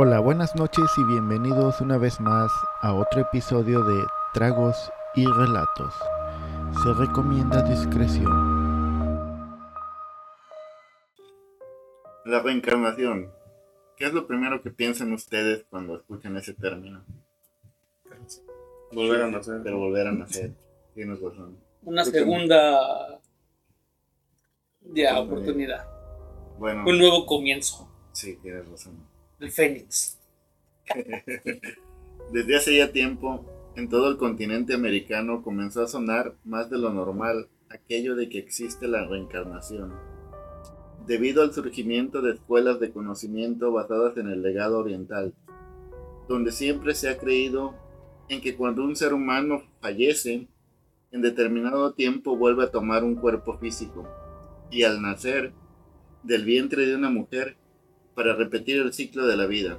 Hola, buenas noches y bienvenidos una vez más a otro episodio de Tragos y Relatos. Se recomienda discreción. La reencarnación. ¿Qué es lo primero que piensan ustedes cuando escuchan ese término? Volver a nacer. Pero volver a nacer. Tienes razón. Una Creo que- segunda ya oportunidad. Bueno, Un nuevo comienzo. sí, tienes razón. El Fénix. Desde hace ya tiempo, en todo el continente americano comenzó a sonar más de lo normal aquello de que existe la reencarnación. Debido al surgimiento de escuelas de conocimiento basadas en el legado oriental, donde siempre se ha creído en que cuando un ser humano fallece, en determinado tiempo vuelve a tomar un cuerpo físico, y al nacer del vientre de una mujer para repetir el ciclo de la vida.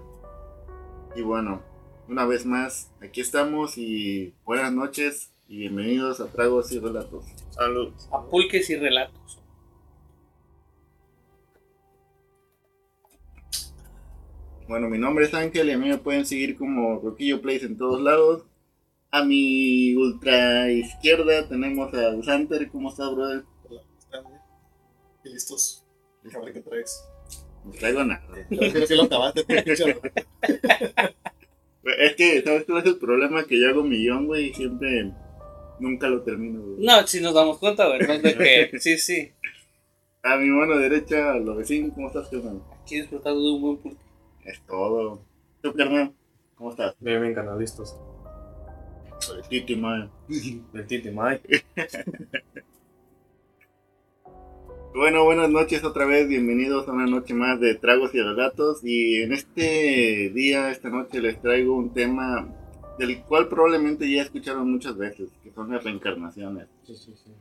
Y bueno, una vez más, aquí estamos y buenas noches y bienvenidos a Tragos y Relatos. Salud. A pulques y relatos. Bueno, mi nombre es Ángel y a mí me pueden seguir como Roquillo Place en todos lados. A mi ultra izquierda tenemos a Santer. ¿Cómo estás, brother? Hola, ¿están bien? ¿Y listos? A ver qué traes. No traigo nada. Creo que lo acabaste. Es que, ¿sabes cuál es el problema? Que yo hago un millón, güey, y siempre nunca lo termino, güey. No, si nos damos cuenta, güey. ¿no? De que, sí, sí. A mi mano derecha, lo vecino, ¿cómo estás, carnal? Aquí disfrutando de un buen pulque. Es todo. ¿Tú, carnal? ¿Cómo estás? Bien, bien, canalistas. Titi, madre. El Titi Mike. Bueno, buenas noches otra vez, bienvenidos a una noche más de Tragos y Relatos y en este día, esta noche les traigo un tema del cual probablemente ya escucharon muchas veces, que son las reencarnaciones, Sí, sí, sí.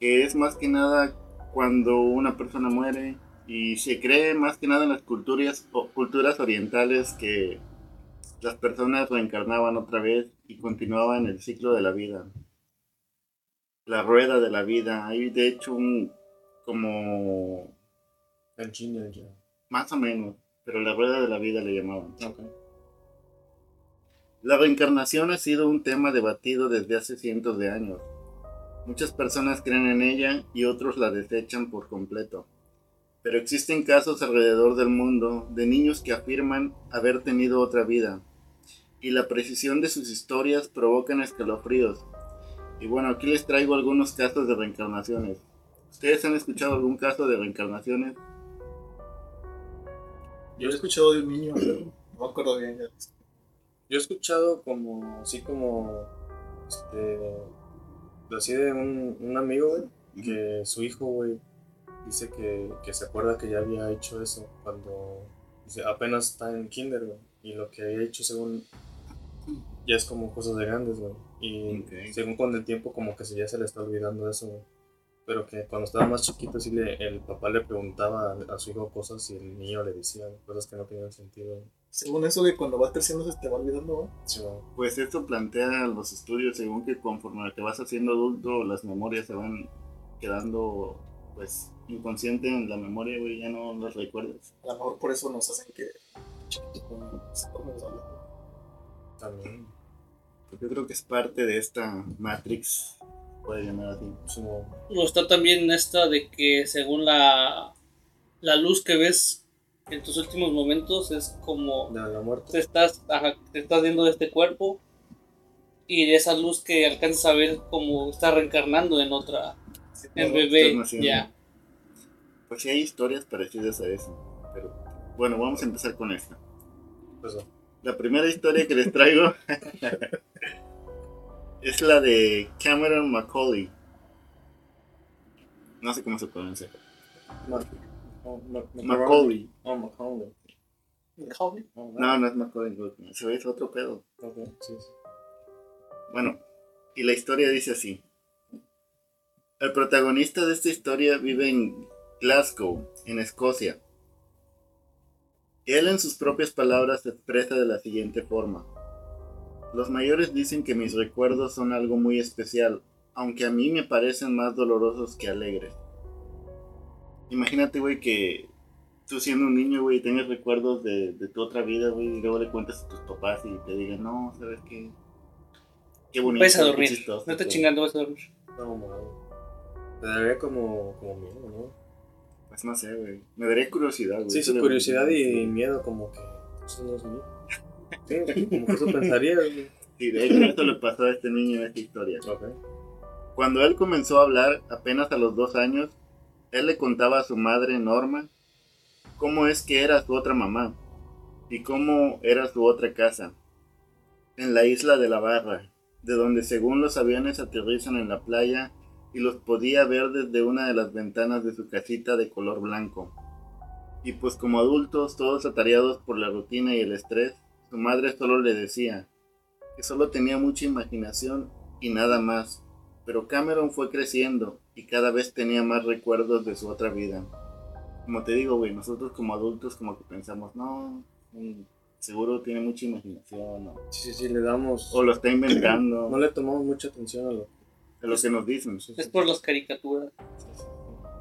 que es más que nada cuando una persona muere y se cree más que nada en las culturas, o culturas orientales que las personas reencarnaban otra vez y continuaban el ciclo de la vida. La rueda de la vida, hay de hecho un como El Genial ya. Más o menos, pero la rueda de la vida le llamaban. Ok. La reencarnación ha sido un tema debatido desde hace cientos de años. Muchas personas creen en ella y otros la desechan por completo. Pero existen casos alrededor del mundo de niños que afirman haber tenido otra vida. Y la precisión de sus historias provocan escalofríos. Y bueno, aquí les traigo algunos casos de reencarnaciones. ¿Ustedes han escuchado algún caso de reencarnaciones? Yo he escuchado de un niño, pero no me acuerdo bien. ya. Yo he escuchado como, así como, este, así de un, un amigo, güey, que su hijo, güey, dice que, que se acuerda que ya había hecho eso cuando dice, apenas está en kinder, güey, y lo que había hecho según ya es como cosas de grandes, güey, y según con el tiempo como que se, ya se le está olvidando eso, güey. Pero que cuando estaba más chiquito, sí le, el papá le preguntaba a, a su hijo cosas y el niño le decía cosas que no tenían sentido. Según eso, de cuando vas creciendo se te va olvidando, ¿no? Sí. Pues esto plantea los estudios según que conforme te vas haciendo adulto, las memorias se van quedando pues inconsciente en la memoria, güey, ya no las recuerdas. A lo mejor por eso nos hacen que chiquito como se come hablando. También. Pues yo creo que es parte de esta Matrix, puede llamar así. Sí, güey. O está también esta de que según la, la luz que ves en tus últimos momentos es como la muerte. te estás, ajá, te estás viendo de este cuerpo y de esa luz que alcanzas a ver como está reencarnando en otra, en bebé. Ya. Pues sí hay historias parecidas a eso, pero bueno, vamos a empezar con esta. Pues, no. La primera historia que les traigo es la de Cameron Macaulay. No sé cómo se pronuncia. Ma- oh, Ma- Macaulay. Oh, Macaulay. Joven. Oh, No, no es Macaulay ese es otro pedo. ok, sí, sí. Bueno, y la historia dice así. El protagonista de esta historia vive en Glasgow, en Escocia. Él en sus propias palabras se expresa de la siguiente forma. Los mayores dicen que mis recuerdos son algo muy especial, aunque a mí me parecen más dolorosos que alegres. Imagínate, güey, que tú siendo un niño, güey, tengas recuerdos de, de tu otra vida, güey, y luego le cuentas a tus papás y te digan, no, ¿sabes qué? Qué bonito. Vais a dormir. chistoso, No te todo". chingando, vas a dormir. No, no. Me daría como, como miedo, ¿no? Pues no sé, güey. Me daría curiosidad, güey. Sí, sí, curiosidad y miedo, como que eso no es mío. Sí, como que eso pensaría. Sí, de hecho, esto le pasó a este niño en esta historia. Ok. Cuando él comenzó a hablar, apenas a los dos años, él le contaba a su madre, Norma, cómo es que era su otra mamá y cómo era su otra casa, en la isla de la Barra, de donde según los aviones aterrizan en la playa y los podía ver desde una de las ventanas de su casita de color blanco. Y pues como adultos, todos atareados por la rutina y el estrés, su madre solo le decía que solo tenía mucha imaginación y nada más. Pero Cameron fue creciendo y cada vez tenía más recuerdos de su otra vida. Como te digo, güey, nosotros como adultos como que pensamos, no, seguro tiene mucha imaginación o, Sí, sí, sí, le damos. o lo está inventando, No le tomamos mucha atención a lo a lo que nos dicen. Es por las caricaturas.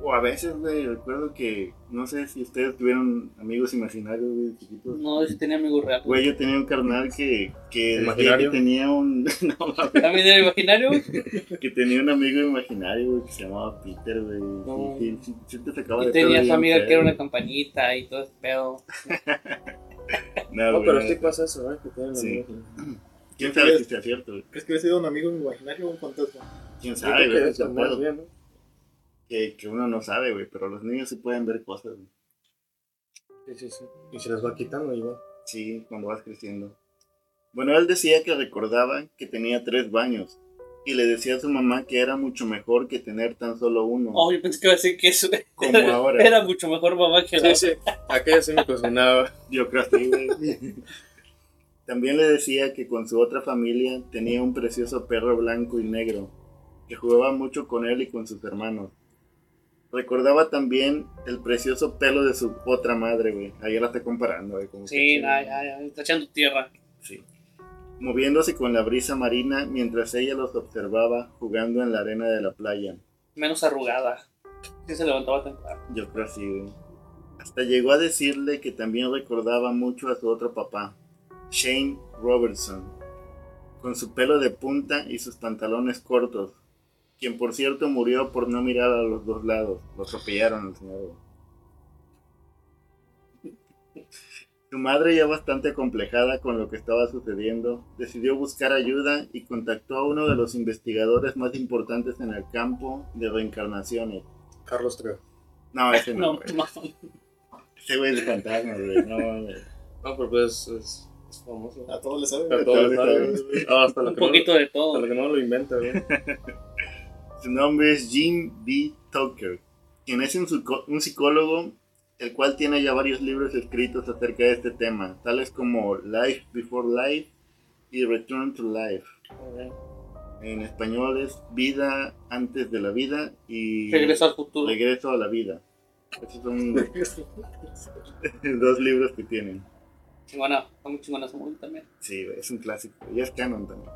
O a veces, güey, recuerdo que, no sé si ustedes tuvieron amigos imaginarios, güey, chiquitos. No, yo sí tenía amigos reales. Güey, yo tenía un carnal que, que, que tenía un, no, ¿También era imaginario? que tenía un amigo imaginario, güey, que se llamaba Peter, güey. No. Sí, sí, sí te sacaba Y de tenía pedo su bien amiga que era una campanita y todo ese pedo. No, pero no. sí pasa eso, ¿eh? Que tienen Sí. amigos. ¿Quién sabe si sea cierto, güey? ¿Crees que hubiera sido un amigo imaginario o un fantasma? ¿Quién Yo sabe, creo que güey? eso Ese más pedo bien, ¿no? Que, que uno no sabe, güey, pero los niños sí pueden ver cosas, güey. Sí, sí, sí. Y se las va quitando igual. Sí, cuando vas creciendo. Bueno, él decía que recordaba que tenía tres baños y le decía a su mamá que era mucho mejor que tener tan solo uno, Oh, yo pensé que iba a decir que eso como ahora. era mucho mejor mamá que la Sí, sí. Aquella sí me cocinaba. Yo creo que sí, güey. También le decía que con su otra familia tenía un precioso perro blanco y negro, que jugaba mucho con él y con sus hermanos. Recordaba también el precioso pelo de su otra madre, güey. Ahí la está comparando, güey. como Sí, ya, está echando tierra. Sí. Moviéndose con la brisa marina mientras ella los observaba jugando en la arena de la playa. Menos arrugada. Sí se levantaba temprano. Yo creo así, güey. Hasta llegó a decirle que también recordaba mucho a su otro papá, Shane Robertson, con su pelo de punta y sus pantalones cortos, quien por cierto murió por no mirar a los dos lados. Lo atropellaron al señor. güey. Su madre, ya bastante acomplejada con lo que estaba sucediendo, decidió buscar ayuda y contactó a uno de los investigadores más importantes en el campo de reencarnaciones. Carlos Trejo. No, ese no. No, güey. no. Ese güey es de fantasmas, güey. No, mames. No, pero pues es, es famoso. A todos les saben. A todos les sabe. güey. Ah, hasta lo Un que no- poquito de todo. lo que no lo inventa, güey. Su nombre es Jim B. Tucker, quien es un, un psicólogo, el cual tiene ya varios libros escritos acerca de este tema, tales como Life Before Life y Return to Life. En español es Vida antes de la vida y Regreso al futuro. Regreso a la vida. Esos son dos libros que tienen. Chingona, está muy también. Sí, es un clásico. Y es canon también.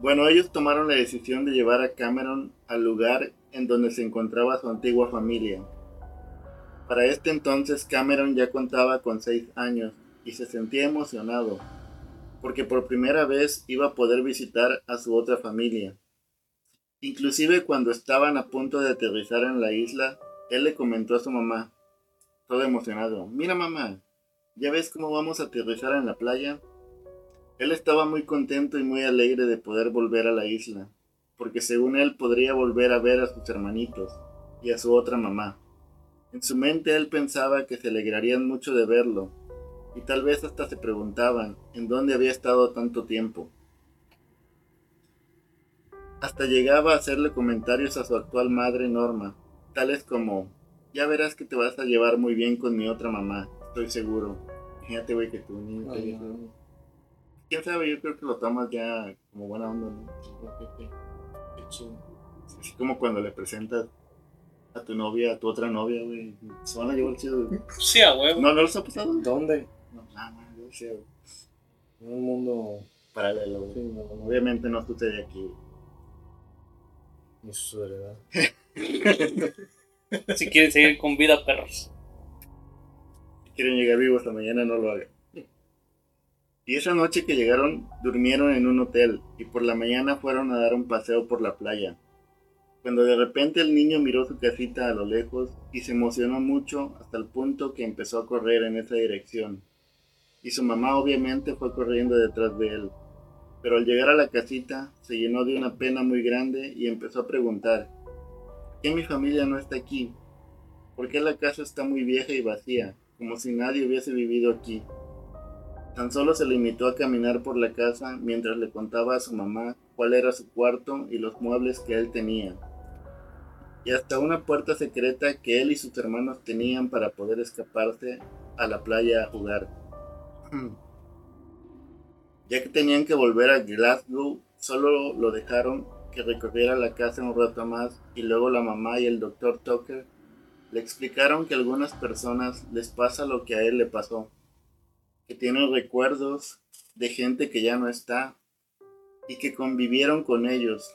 Bueno, ellos tomaron la decisión de llevar a Cameron al lugar en donde se encontraba su antigua familia. Para este entonces Cameron ya contaba con 6 años y se sentía emocionado, porque por primera vez iba a poder visitar a su otra familia. Inclusive cuando estaban a punto de aterrizar en la isla, él le comentó a su mamá, todo emocionado, mira mamá, ¿Ya ves cómo vamos a aterrizar en la playa? Él estaba muy contento y muy alegre de poder volver a la isla, porque según él podría volver a ver a sus hermanitos y a su otra mamá. En su mente él pensaba que se alegrarían mucho de verlo, y tal vez hasta se preguntaban en dónde había estado tanto tiempo. Hasta llegaba a hacerle comentarios a su actual madre Norma, tales como, ya verás que te vas a llevar muy bien con mi otra mamá, estoy seguro. Fíjate, güey, que te dijo. ¿Quién sabe? Yo creo que lo tomas ya como buena onda, ¿no? Qué chido. Así como cuando le presentas a tu novia, a tu otra novia, güey. Se van a llevar chido, güey. Sí, a huevo. ¿No, no les ha pasado? ¿Dónde? No, nada más, yo sé, güey. En un mundo Paralelo, güey. sí, no, no, Obviamente no sucede aquí, ni su soledad. Si quieren seguir con vida, perros. quieren llegar vivos hasta mañana, no lo hagan. Y esa noche que llegaron, durmieron en un hotel y por la mañana fueron a dar un paseo por la playa. Cuando de repente el niño miró su casita a lo lejos y se emocionó mucho hasta el punto que empezó a correr en esa dirección. Y su mamá obviamente fue corriendo detrás de él. Pero al llegar a la casita se llenó de una pena muy grande y empezó a preguntar, ¿por qué mi familia no está aquí? ¿Por qué la casa está muy vieja y vacía, como si nadie hubiese vivido aquí? Tan solo se limitó a caminar por la casa mientras le contaba a su mamá cuál era su cuarto y los muebles que él tenía. Y hasta una puerta secreta que él y sus hermanos tenían para poder escaparse a la playa a jugar. Ya que tenían que volver a Glasgow, solo lo dejaron que recorriera la casa un rato más y luego la mamá y el doctor Tucker le explicaron que a algunas personas les pasa lo que a él le pasó, que tienen recuerdos de gente que ya no está y que convivieron con ellos,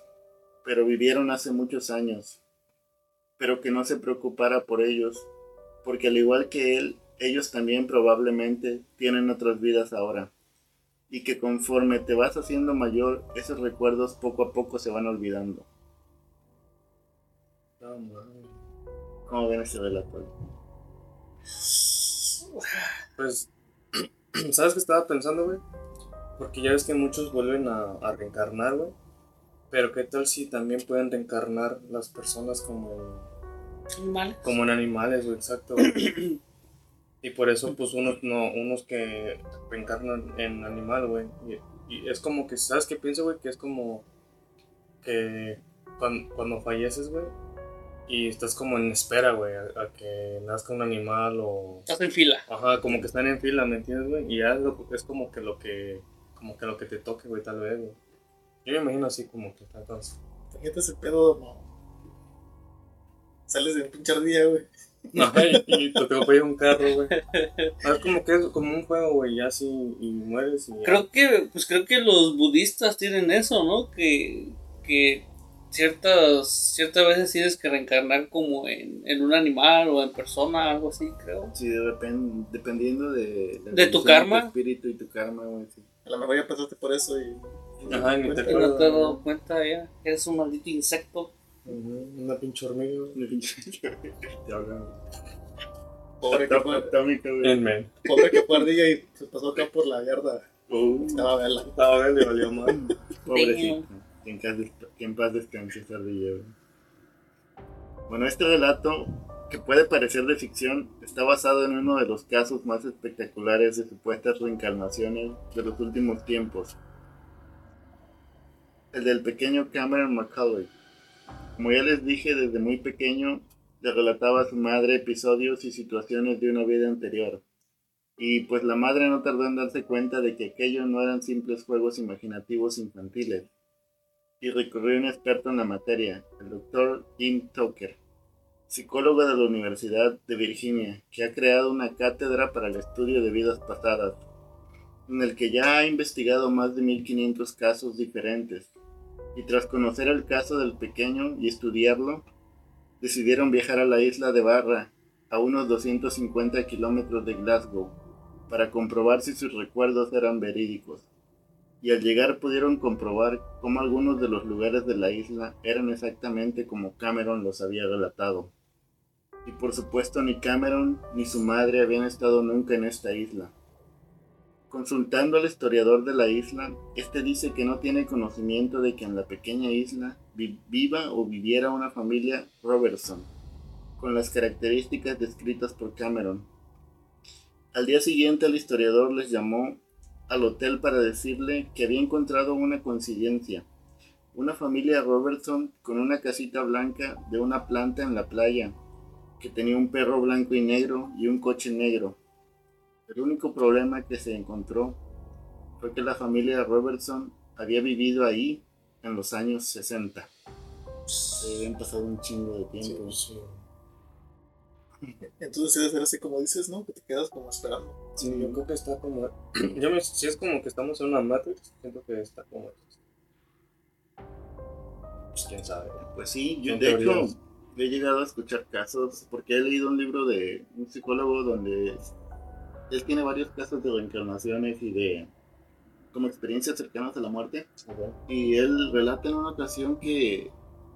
pero vivieron hace muchos años, pero que no se preocupara por ellos, porque al igual que él, ellos también probablemente tienen otras vidas ahora y que conforme te vas haciendo mayor, esos recuerdos poco a poco se van olvidando. ¿Cómo ven ese relato? Pues, ¿sabes qué estaba pensando, güey? Porque ya ves que muchos vuelven a, a reencarnar, güey. Pero ¿qué tal si también pueden reencarnar las personas como en, Animales. como en animales, güey? Exacto. güey. y por eso, pues, unos, no, unos que reencarnan en animal, güey. Y, y es como que, ¿sabes qué pienso, güey? Que es como que cuando, cuando falleces, güey, y estás como en espera, güey, a, a que nazca un animal o... Estás en fila. Ajá, como que están en fila, ¿me entiendes, güey? Y ya es, lo- es como que lo que, como que lo que te toque, güey, tal vez, güey. Yo me imagino así como que está entonces. Fíjate ese pedo, no. Sales de un pinche día, güey. Ajá, y, te atropella un carro, güey. Es como que es como un juego, güey, ya así, y mueres y ya. Creo que, pues creo que los budistas tienen eso, ¿no? Que, que ciertas, ciertas veces tienes que reencarnar como en, en un animal o en persona, algo así, creo. Sí, depen- dependiendo de... la ¿De tu karma? espíritu y tu karma, güey. sí. A lo mejor ya pasaste por eso y. Ajá, y ni te Y no te has dado cuenta ya, que eres un maldito insecto. Una pinche hormiga. Una pinche- Te hablan. Pobre que fue, pobre que fue ardilla y se pasó acá por la yarda. Uh, Estaba vela. Estaba le valió mal. Pobrecito. Que en, paz que en paz descanse güey. Bueno, este relato, que puede parecer de ficción, está basado en uno de los casos más espectaculares de supuestas reencarnaciones de los últimos tiempos. El del pequeño Cameron McCullough. Como ya les dije, desde muy pequeño le relataba a su madre episodios y situaciones de una vida anterior. Y pues la madre no tardó en darse cuenta de que aquellos no eran simples juegos imaginativos infantiles. Y recurrió a un experto en la materia, el doctor Jim Tucker, psicólogo de la Universidad de Virginia, que ha creado una cátedra para el estudio de vidas pasadas, en el que ya ha investigado más de 1500 casos diferentes. Y tras conocer el caso del pequeño y estudiarlo, decidieron viajar a la isla de Barra, a unos 250 kilómetros de Glasgow, para comprobar si sus recuerdos eran verídicos. Y al llegar pudieron comprobar cómo algunos de los lugares de la isla eran exactamente como Cameron los había relatado. Y por supuesto ni Cameron ni su madre habían estado nunca en esta isla. Consultando al historiador de la isla, este dice que no tiene conocimiento de que en la pequeña isla vi- viva o viviera una familia Robertson, con las características descritas por Cameron. Al día siguiente el historiador les llamó al hotel para decirle que había encontrado una coincidencia. Una familia Robertson con una casita blanca de una planta en la playa, que tenía un perro blanco y negro y un coche negro. El único problema que se encontró fue que la familia Robertson había vivido ahí en los años 60. Se habían pasado un chingo de tiempo. Sí, Entonces debe ser así como dices, ¿no? Que te quedas como esperando. Sí, yo creo que está como. Yo me, si es como que estamos en una Matrix, siento que está como. Pues quién sabe. Pues sí, yo de hecho he llegado a escuchar casos porque he leído un libro de un psicólogo donde él tiene varios casos de reencarnaciones y de como experiencias cercanas a la muerte. Ok. Y él relata en una ocasión que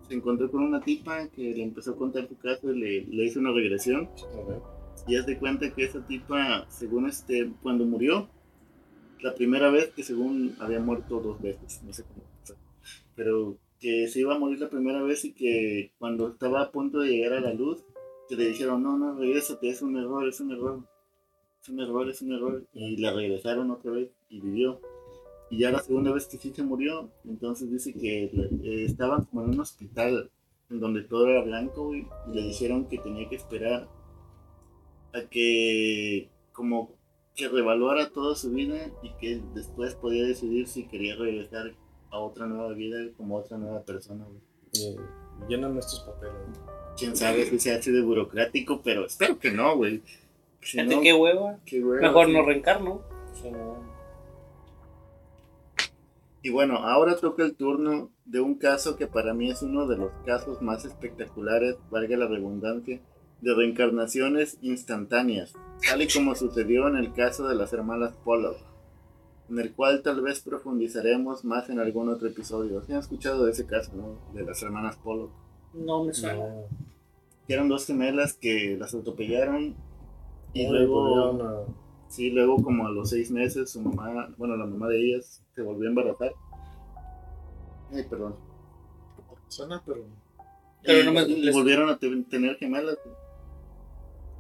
se encontró con una tipa que le empezó a contar su caso y le, le hizo una regresión. Y haz cuenta que esa tipa, según este, cuando murió, la primera vez que según había muerto dos veces, no sé cómo, pero que se iba a morir la primera vez y que cuando estaba a punto de llegar a la luz, que le dijeron, no, no, regrésate, es un error, es un error, es un error, es un error, y la regresaron otra vez y vivió. Y ya la segunda vez que sí se murió, entonces dice que eh, estaban como en un hospital en donde todo era blanco y le dijeron que tenía que esperar a que como que revaluara toda su vida y que después podía decidir si quería regresar a otra nueva vida como otra nueva persona. güey. Y lléname estos papeles. Quién sabe si sea así de burocrático, pero espero que no, güey. Si no, qué hueva. qué hueva, Mejor sí. no reencarno. Sí. Y bueno, ahora toca el turno de un caso que para mí es uno de los casos más espectaculares, valga la redundancia, de reencarnaciones instantáneas, tal y como sucedió en el caso de las hermanas Pollock, en el cual tal vez profundizaremos más en algún otro episodio. ¿Sí han escuchado de ese caso, no? De las hermanas Pollock. No me suena. No. Que eran dos gemelas que las atropellaron y luego... Sí, luego como a los seis meses su mamá, bueno, la mamá de ellas se volvió a embarazar. Ay, perdón. Suena, pero. Pero no me- les- volvieron a te- tener gemelas.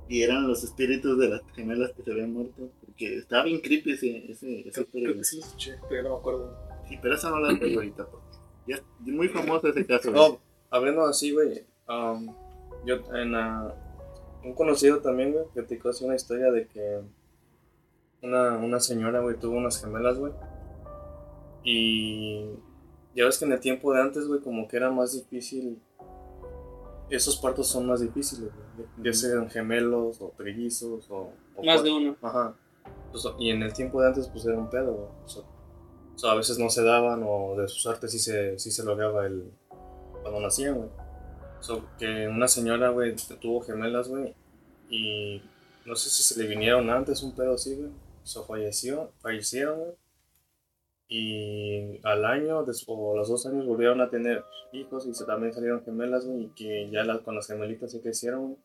Y eran los espíritus de las gemelas que se habían muerto. Porque estaba bien creepy ese, ese, esa Creo, que sí pero no me acuerdo. Sí, pero esa no la traigo ahorita. porque Ya es muy famoso ese caso. No, hablando así, güey. um, yo en la- un conocido también, güey, platicó así una historia de que una, una señora, güey, tuvo unas gemelas, güey. Y ya ves que en el tiempo de antes, güey, como que era más difícil. Esos partos son más difíciles, güey. Ya sean gemelos o trillizos o. o Más de uno. Ajá. Pues, y en el tiempo de antes, pues era un pedo. O sea, o sea, a veces no se daban o de sus artes sí se, sí se lograba el. cuando nacían, güey. So, que una señora, güey, tuvo gemelas, güey, y no sé si se le vinieron antes un pedo así, güey. So, falleció, fallecieron, güey. Y al año o a los dos años volvieron a tener hijos y se, también salieron gemelas, güey, y que ya las- con las gemelitas se crecieron, güey.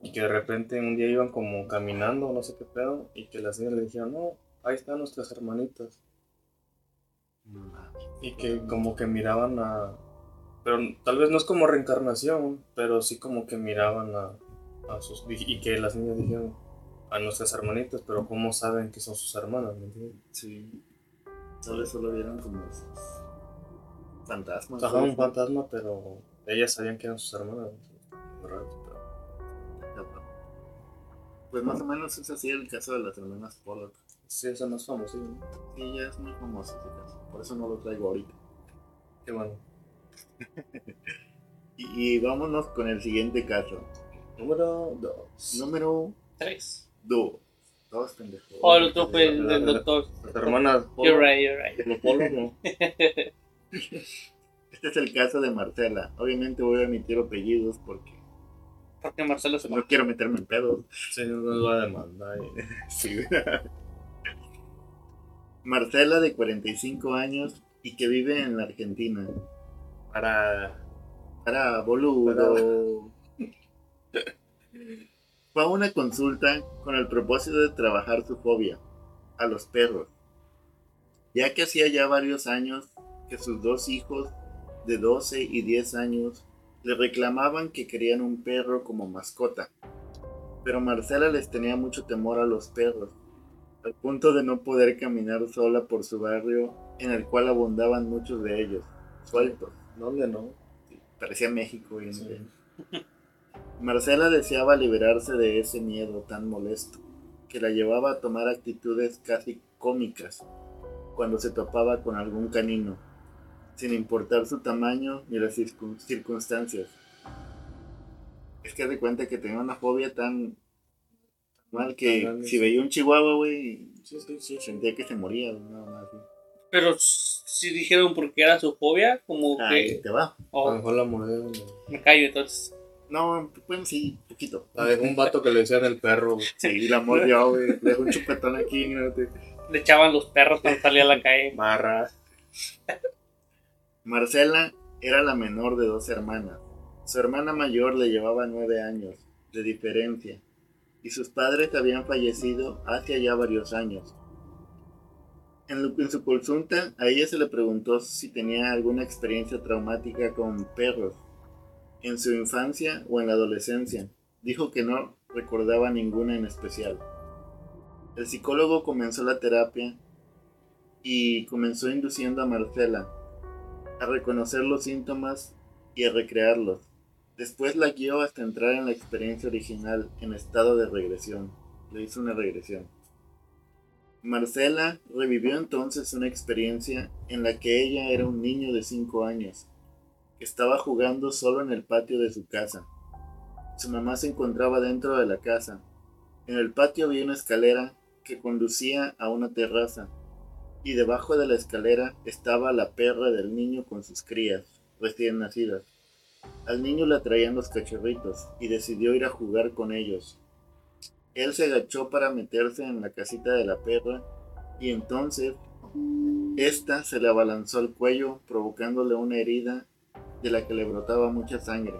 Y que de repente un día iban como caminando, no sé qué pedo, y que las niñas le dijeron, no, ahí están nuestras hermanitas. Y que como que miraban a... Pero tal vez no es como reencarnación, pero sí como que miraban a, a sus... Y que las niñas dijeron a nuestras hermanitas, pero ¿cómo saben que son sus hermanas? ¿me entiendes? Sí. Tal vez solo vieron como fantasmas. Ajá, un fantasma, pero ellas sabían que eran sus hermanas. Pero- Pues más o menos es así el caso de las hermanas Pollock. Sí, esa más famosa, ¿no? Sí, ya es muy famoso ese caso. Por eso no lo traigo ahorita. Qué bueno. Y, y vámonos con el siguiente caso. Número 2. Número Tres. 2. Dos pendejos. O el otro fue el doctor. Las hermanas You're Polo. right, you're right. Los Polo, no. Este es el caso de Marcela. Obviamente voy a emitir apellidos porque Porque Marcelo se no quiero meterme en pedos. Sí, no nos va a demandar. Sí. Marcela, de 45 años y que vive en la Argentina. Para. Para boludo. Fue a una consulta con el propósito de trabajar su fobia a los perros, ya que hacía ya varios años que sus dos hijos de 12 y 10 años le reclamaban que querían un perro como mascota. Pero Marcela les tenía mucho temor a los perros, al punto de no poder caminar sola por su barrio en el cual abundaban muchos de ellos, sueltos. ¿Dónde no? Parecía México. Y Sí. Marcela deseaba liberarse de ese miedo tan molesto, que la llevaba a tomar actitudes casi cómicas cuando se topaba con algún canino, sin importar su tamaño ni las circun- circunstancias. Es que haz de cuenta que tenía una fobia tan mal que si veía un chihuahua, güey, Sí, sí, sí. sentía que se moría, más. así. Pero si dijeron porque era su fobia, como Ahí que. te va. A lo mejor la mordieron. me callo entonces. No, bueno, sí, Chiquito. La dejó un vato que le decían el perro, güey. Sí, la mordió, güey. Le dejó un chupetón aquí. ¿no? Le echaban los perros cuando salía a la calle. Marra. Marcela era la menor de dos hermanas. Su hermana mayor le llevaba nueve años de diferencia y sus padres habían fallecido hace ya varios años. En, su consulta a ella se le preguntó si tenía alguna experiencia traumática con perros en su infancia o en la adolescencia. Dijo que no recordaba ninguna en especial. El psicólogo comenzó la terapia y comenzó induciendo a Marcela a reconocer los síntomas y a recrearlos. Después la guió hasta entrar en la experiencia original en estado de regresión. Le hizo una regresión. Marcela revivió entonces una experiencia en la que ella era un niño de 5 años, que estaba jugando solo en el patio de su casa. Su mamá se encontraba dentro de la casa. En el patio había una escalera que conducía a una terraza, y debajo de la escalera estaba la perra del niño con sus crías, recién nacidas. Al niño le atraían los cachorritos y decidió ir a jugar con ellos. Él se agachó para meterse en la casita de la perra y entonces ésta se le abalanzó al cuello provocándole una herida de la que le brotaba mucha sangre.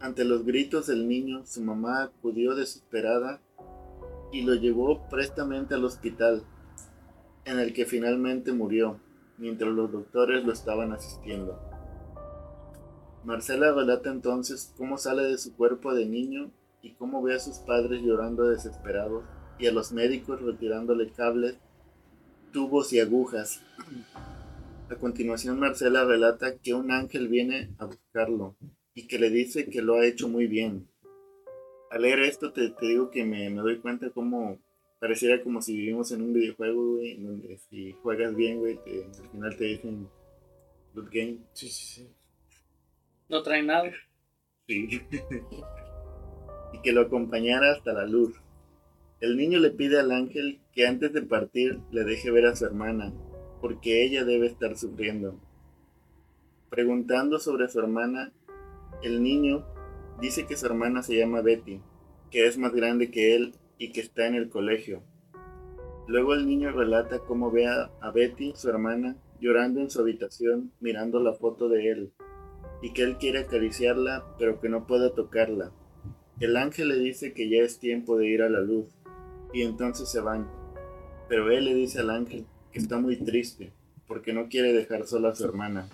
Ante los gritos del niño, su mamá acudió desesperada y lo llevó prestamente al hospital, en el que finalmente murió, mientras los doctores lo estaban asistiendo. Marcela relata entonces cómo sale de su cuerpo de niño y cómo ve a sus padres llorando desesperados y a los médicos retirándole cables, tubos y agujas. A continuación Marcela relata que un ángel viene a buscarlo y que le dice que lo ha hecho muy bien. Al leer esto te, te digo que me, me doy cuenta cómo pareciera como si vivimos en un videojuego, güey, en donde si juegas bien, güey, te- al final te dicen good game. Sí, sí, sí. No trae nada. Sí. y que lo acompañara hasta la luz. El niño le pide al ángel que antes de partir le deje ver a su hermana, porque ella debe estar sufriendo. Preguntando sobre su hermana, el niño dice que su hermana se llama Betty, que es más grande que él y que está en el colegio. Luego el niño relata cómo ve a, Betty, su hermana, llorando en su habitación mirando la foto de él y que él quiere acariciarla pero que no puede tocarla. El ángel le dice que ya es tiempo de ir a la luz y entonces se van. Pero él le dice al ángel que está muy triste porque no quiere dejar sola a su hermana.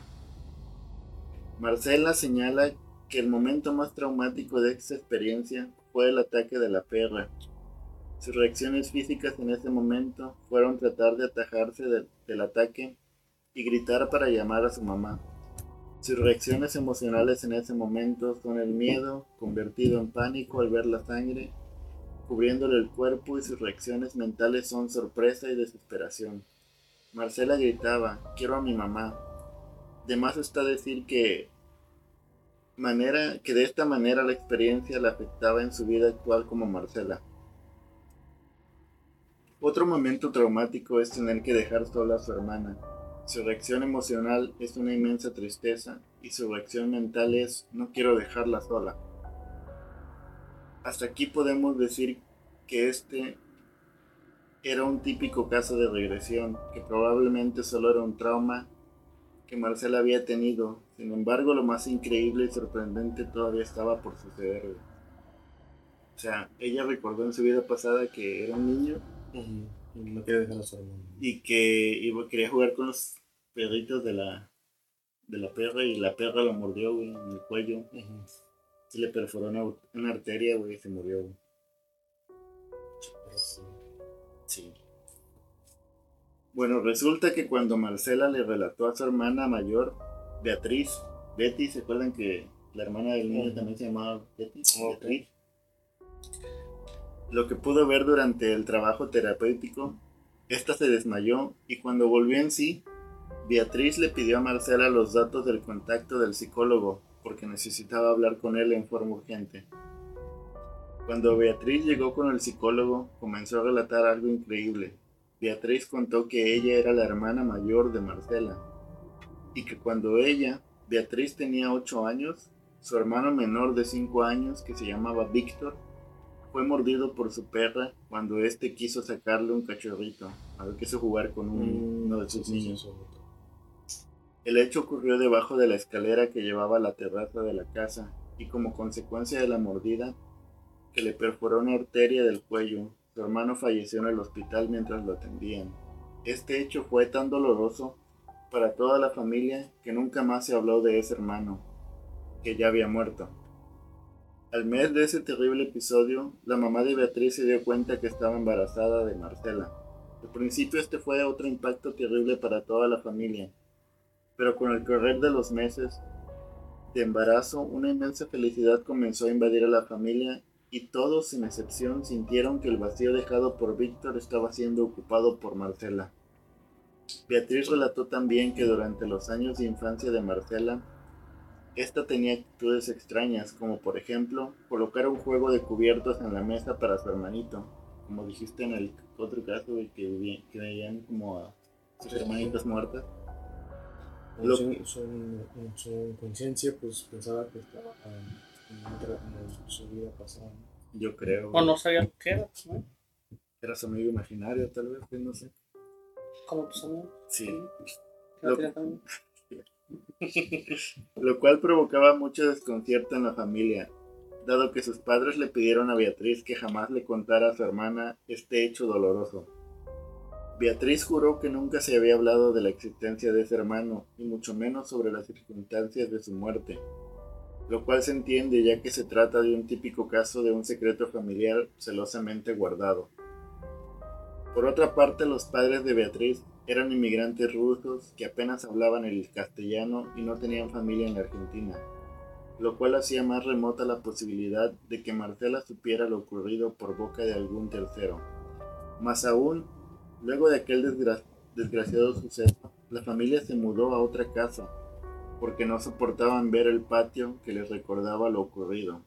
Marcela señala que el momento más traumático de esta experiencia fue el ataque de la perra. Sus reacciones físicas en ese momento fueron tratar de atajarse del- ataque y gritar para llamar a su mamá. Sus reacciones emocionales en ese momento son el miedo, convertido en pánico al ver la sangre, cubriéndole el cuerpo y sus reacciones mentales son sorpresa y desesperación. Marcela gritaba, quiero a mi mamá. De más está decir que manera que de esta manera la experiencia la afectaba en su vida actual como Marcela. Otro momento traumático es tener que dejar sola a su hermana. Su reacción emocional es una inmensa tristeza y su reacción mental es no quiero dejarla sola. Hasta aquí podemos decir que este era un típico caso de regresión, que probablemente solo era un trauma que Marcela había tenido. Sin embargo, lo más increíble y sorprendente todavía estaba por suceder. güey. O sea, ella recordó en su vida pasada que era un niño Y no y que iba, quería jugar con los perritos de la de la perra y la perra lo mordió, güey, en el cuello. Ujú. Se le perforó una, una arteria, güey, y se murió, güey. Sí. Bueno, resulta que cuando Marcela le relató a su hermana mayor, Beatriz, Betty, ¿se acuerdan que la hermana del niño Ujú. también se llamaba Betty? Beatriz. Lo que pudo ver durante el trabajo terapéutico, esta se desmayó y cuando volvió en sí, Beatriz le pidió a Marcela los datos del contacto del psicólogo porque necesitaba hablar con él en forma urgente. Cuando Beatriz llegó con el psicólogo, comenzó a relatar algo increíble. Beatriz contó que ella era la hermana mayor de Marcela y que cuando ella, Beatriz tenía 8 años, su hermano menor de 5 años, que se llamaba Víctor, fue mordido por su perra cuando éste quiso sacarle un cachorrito, a ver quiso jugar con un- uno de sus niños. El hecho ocurrió debajo de la escalera que llevaba a la terraza de la casa y como consecuencia de la mordida que le perforó una arteria del cuello, su hermano falleció en el hospital mientras lo atendían. Este hecho fue tan doloroso para toda la familia que nunca más se habló de ese hermano, que ya había muerto. Al mes de ese terrible episodio, la mamá de Beatriz se dio cuenta que estaba embarazada de Marcela. Al principio este fue otro impacto terrible para toda la familia, pero con el correr de los meses de embarazo, una inmensa felicidad comenzó a invadir a la familia y todos, sin excepción, sintieron que el vacío dejado por Víctor estaba siendo ocupado por Marcela. Beatriz relató también que durante los años de infancia de Marcela, esta tenía actitudes extrañas, como por ejemplo colocar un juego de cubiertos en la mesa para su hermanito, como dijiste en el otro caso, güey, que, vivían- que veían como a sus hermanitas muertas. Lo- Su, su, en su inconsciencia, pues pensaba que estaba ah, en, su vida pasada. Yo creo. O no sabía lo que era, ¿no? Era su amigo imaginario, tal vez, pues, no sé. Como tus amigos. Sí. no Lo-. lo cual provocaba mucho desconcierto en la familia, dado que sus padres le pidieron a Beatriz que jamás le contara a su hermana este hecho doloroso. Beatriz juró que nunca se había hablado de la existencia de ese hermano, y mucho menos sobre las circunstancias de su muerte, lo cual se entiende ya que se trata de un típico caso de un secreto familiar celosamente guardado. Por otra parte, los padres de Beatriz eran inmigrantes rusos que apenas hablaban el castellano y no tenían familia en la Argentina, lo cual hacía más remota la posibilidad de que Marcela supiera lo ocurrido por boca de algún tercero. Más aún, luego de aquel desgra- desgraciado suceso, la familia se mudó a otra casa, porque no soportaban ver el patio que les recordaba lo ocurrido,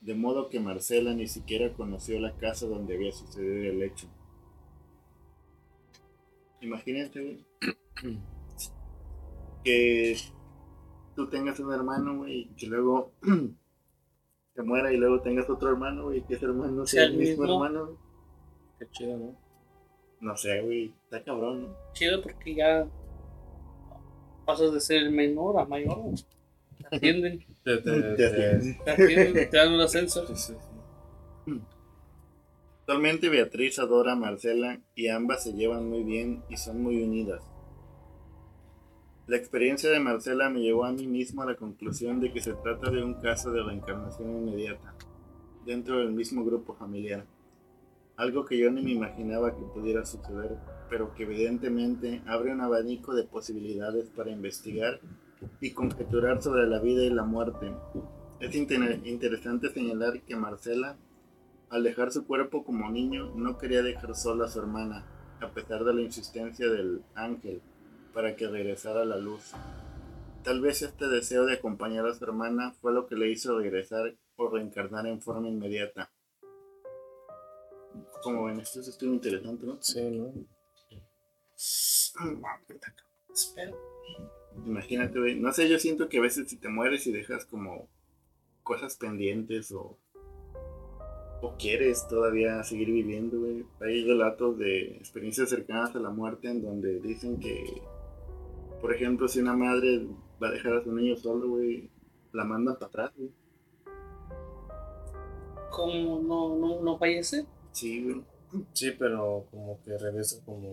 de modo que Marcela ni siquiera conoció la casa donde había sucedido el hecho. Imagínate, güey, que tú tengas un hermano, güey, y que luego se muera y luego tengas otro hermano, güey, y que ese hermano sea Sea el el mismo, mismo. hermano. güey. Qué chido, ¿no? No sé, güey, está cabrón, ¿no? Chido porque ya pasas de ser menor a mayor. Te ascienden, Te, te, Te te- atiende. te ascienden, te dan un ascenso. sí, sí, sí. Actualmente Beatriz adora a Marcela y ambas se llevan muy bien y son muy unidas. La experiencia de Marcela me llevó a mí mismo a la conclusión de que se trata de un caso de reencarnación inmediata, dentro del mismo grupo familiar. Algo que yo ni me imaginaba que pudiera suceder, pero que evidentemente abre un abanico de posibilidades para investigar y conjeturar sobre la vida y la muerte. Es inter- interesante señalar que Marcela al dejar su cuerpo como niño, no quería dejar sola a su hermana, a pesar de la insistencia del ángel para que regresara a la luz. Tal vez este deseo de acompañar a su hermana fue lo que le hizo regresar o reencarnar en forma inmediata. Como ven, esto es estuvo interesante, ¿no? Sí, ¿no? Espera. Imagínate. No sé, yo siento que a veces si te mueres y dejas como cosas pendientes o, o quieres todavía seguir viviendo, güey. Hay relatos de experiencias cercanas a la muerte en donde dicen que, por ejemplo, si una madre va a dejar a su niño solo, güey, la mandan para atrás, güey. ¿Cómo no, no, no fallece? Sí, güey. Sí, pero como que regresa como,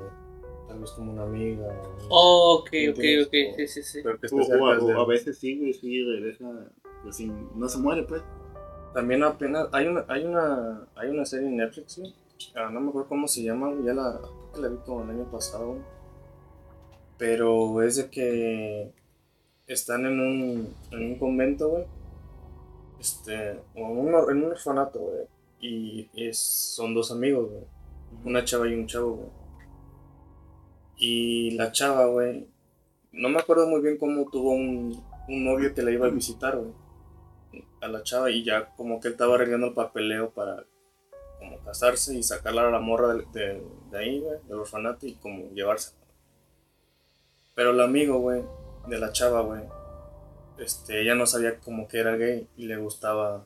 tal vez como una amiga. o- Oh, ok, ok, ok, sí, sí, sí. Pero que O, o a, o a veces sí, güey, sí regresa, pues sin- no se muere, pues. También apenas, hay una, hay una, hay una serie en Netflix, güey. Ah, no me acuerdo cómo se llama, ya la, la vi como el año pasado. Pero es de que están en un, en un convento, güey. Este, o en un, en un orfanato, güey. Y es, son dos amigos, güey. Una chava y un chavo, güey. Y la chava, güey, no me acuerdo muy bien cómo tuvo un, un novio que la iba a visitar, güey. A la chava y ya como que él estaba arreglando el papeleo para como casarse y sacarla a la morra de, de- de ahí, güey, del orfanato y como llevarse. Pero el amigo, güey, de la chava, güey, este, ella no sabía como que era gay y le gustaba